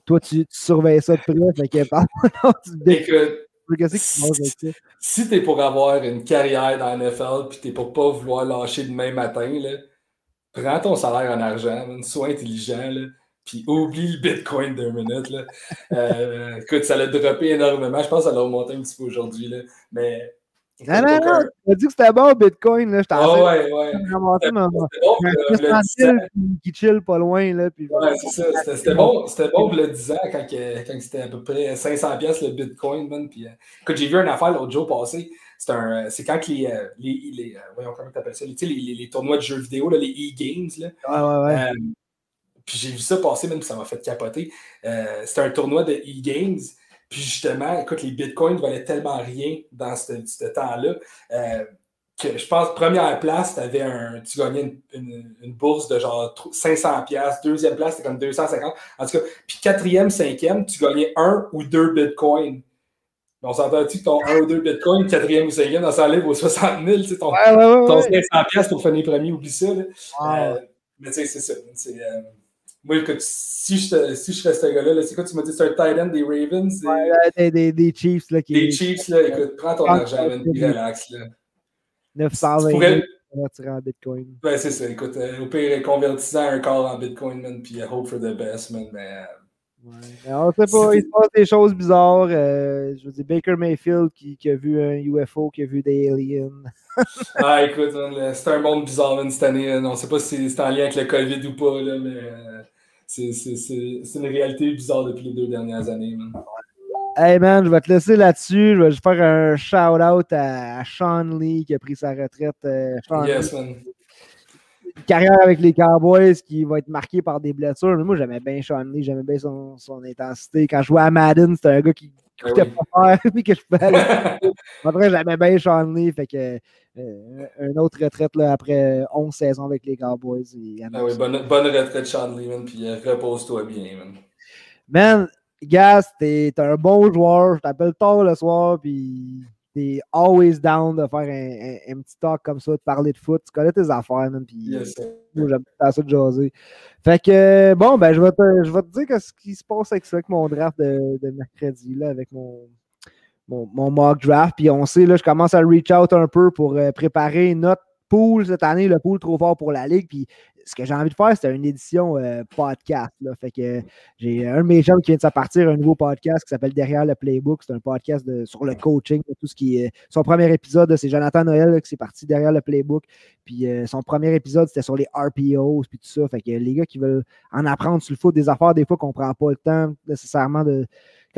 toi, tu, surveilles ça de près. Fait que parle du Bitcoin. Si tu es pour avoir une carrière dans la NFL puis tu pour pas vouloir lâcher demain matin, là, prends ton salaire en argent, sois intelligent, là, puis oublie le Bitcoin deux minutes. Là. Euh, écoute, ça l'a droppé énormément. Je pense que ça l'a remonté un petit peu aujourd'hui. Mais non, non, non, tu as dit que c'était bon, Bitcoin. Là. Je t'en oh, ouais, ouais. C'était bon, qui chill pas loin. Là, puis ouais, c'est ça. C'était bon, c'était bon pour le 10 ans quand, quand c'était à peu près 500$ le Bitcoin. Man, puis, euh, j'ai vu une affaire l'autre jour passé, c'est euh, quand les, euh, les, les euh, voyons comment tu appelles ça, les, les, les, tournois de jeux vidéo, là, les e-games. Là, ouais, ouais, ouais. puis j'ai vu ça passer, même, ça m'a fait capoter. c'était un tournoi de e-games. Puis justement, écoute, les bitcoins valaient tellement rien dans ce, temps-là euh, que je pense, première place, avais un, tu gagnais une, une, bourse de genre 500$. Deuxième place, c'était comme 250$. En tout cas, puis quatrième, cinquième, tu gagnais un ou deux bitcoins. On s'entend-tu que ton 1 ou 2 bitcoins, quatrième ou cinquième, dans ça livre aux 60 000, tu sais, ton, ouais, ouais, ouais, ton 500$ pour finir premier, oublie ça. Là. Euh, mais tu sais, c'est ça. Euh, moi, écoute, si je, si je ce gars-là, c'est quoi, tu m'as dit, c'est un tight end des Ravens? Ouais, des, des, Chiefs. Là, qui... Des Chiefs, là, écoute, prends ton argent, et relax. Là. 920 pourrais... tirer en Bitcoin. Ben, c'est ça, écoute, euh, au pire, convertissant un corps en Bitcoin, man, puis uh, hope for the best, man, mais... Ouais. On sait pas, il se passe des choses bizarres. Euh, je veux dire, Baker Mayfield qui, qui, a vu un UFO, qui a vu des aliens. ah, écoute, c'est un monde bizarre cette année. On ne sait pas si c'est en lien avec le COVID ou pas, là, mais euh, c'est une réalité bizarre depuis les deux dernières années. Man. Hey man, je vais te laisser là-dessus. Je vais juste faire un shout-out à Sean Lee qui a pris sa retraite. Euh, yes, man. Une carrière avec les Cowboys qui va être marquée par des blessures. Mais moi, j'aimais bien Sean Lee, j'aimais bien son, son, intensité. Quand je jouais à Madden, c'était un gars qui ben coûtait pas cher, puis que je pouvais aller. en vrai, j'aimais bien Sean Lee. Fait que euh, une autre retraite là, après 11 saisons avec les Cowboys. ah oui, bonne, bonne retraite, Sean Lee, puis euh, repose-toi bien, man. Man, Gas, t'es un bon joueur, je t'appelle tard le soir, puis t'es always down de faire un, un, petit talk comme ça, de parler de foot. Tu connais tes affaires, man, puis yes, moi, j'aime ça de jaser. Fait que, bon, ben, je vais te, je vais te dire ce qui se passe avec ça, avec mon draft de, de mercredi, là, avec mon, mon, mock draft. Puis on sait, là, je commence à reach out un peu pour euh, préparer notre pool cette année, le pool trop fort pour la ligue. Puis ce que j'ai envie de faire, c'est une édition euh, podcast. Là. Fait que j'ai un de mes jeunes qui vient de sortir un nouveau podcast qui s'appelle Derrière le Playbook. C'est un podcast sur le coaching, tout ce qui est. Son premier épisode, c'est Jonathan Noël qui s'est parti derrière le Playbook. Puis euh, son premier épisode, c'était sur les RPOs puis tout ça. Fait que les gars qui veulent en apprendre sur le foot, des affaires, des fois qu'on prend pas le temps nécessairement de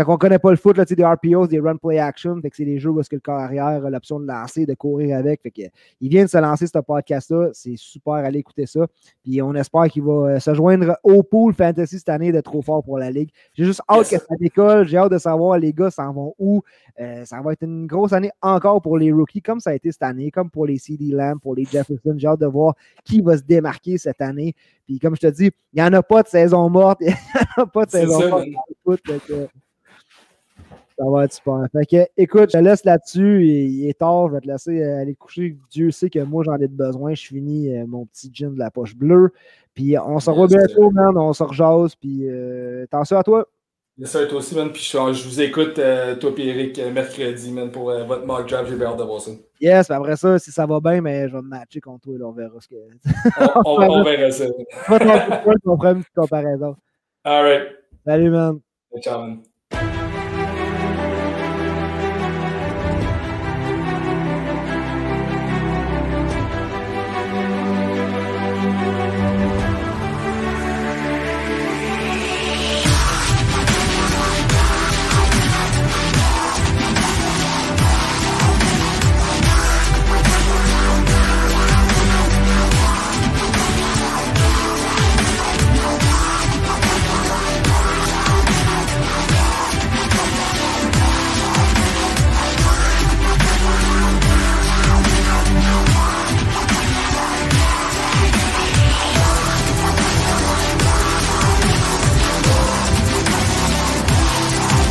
quand on ne connaît pas le foot, là, des RPOs, des run play action, c'est des jeux où que le corps arrière a l'option de lancer, de courir avec. Fait que, il vient de se lancer ce podcast-là. C'est super, allez écouter ça. Puis on espère qu'il va euh, se joindre au pool fantasy cette année de trop fort pour la Ligue. J'ai juste hâte que ça décolle. J'ai hâte de savoir les gars s'en vont où. Euh, ça va être une grosse année encore pour les rookies, comme ça a été cette année, comme pour les CD Lamb, pour les Jefferson. J'ai hâte de voir qui va se démarquer cette année. Puis comme je te dis, il n'y en a pas de saison morte. Il n'y en a pas de saison morte ça va être super. Fait que, écoute, je te laisse là-dessus. Il, est tard, je vais te laisser euh, aller coucher. Dieu sait que moi, j'en ai besoin. Je finis euh, mon petit gin de la poche bleue. Puis on se revoit bientôt, man. On se rejase. Puis euh, attention à toi. Yes, toi aussi, man. Puis je, vous écoute, toi et Eric, mercredi, man, pour votre mock draft. J'ai bien hâte de voir ça. Yes, après ça, si ça va bien, mais je vais me matcher contre toi. Là, on verra ce que. on, on, verra ça. On va te on fera une petite comparaison. All right. Salut, man. Ciao, man.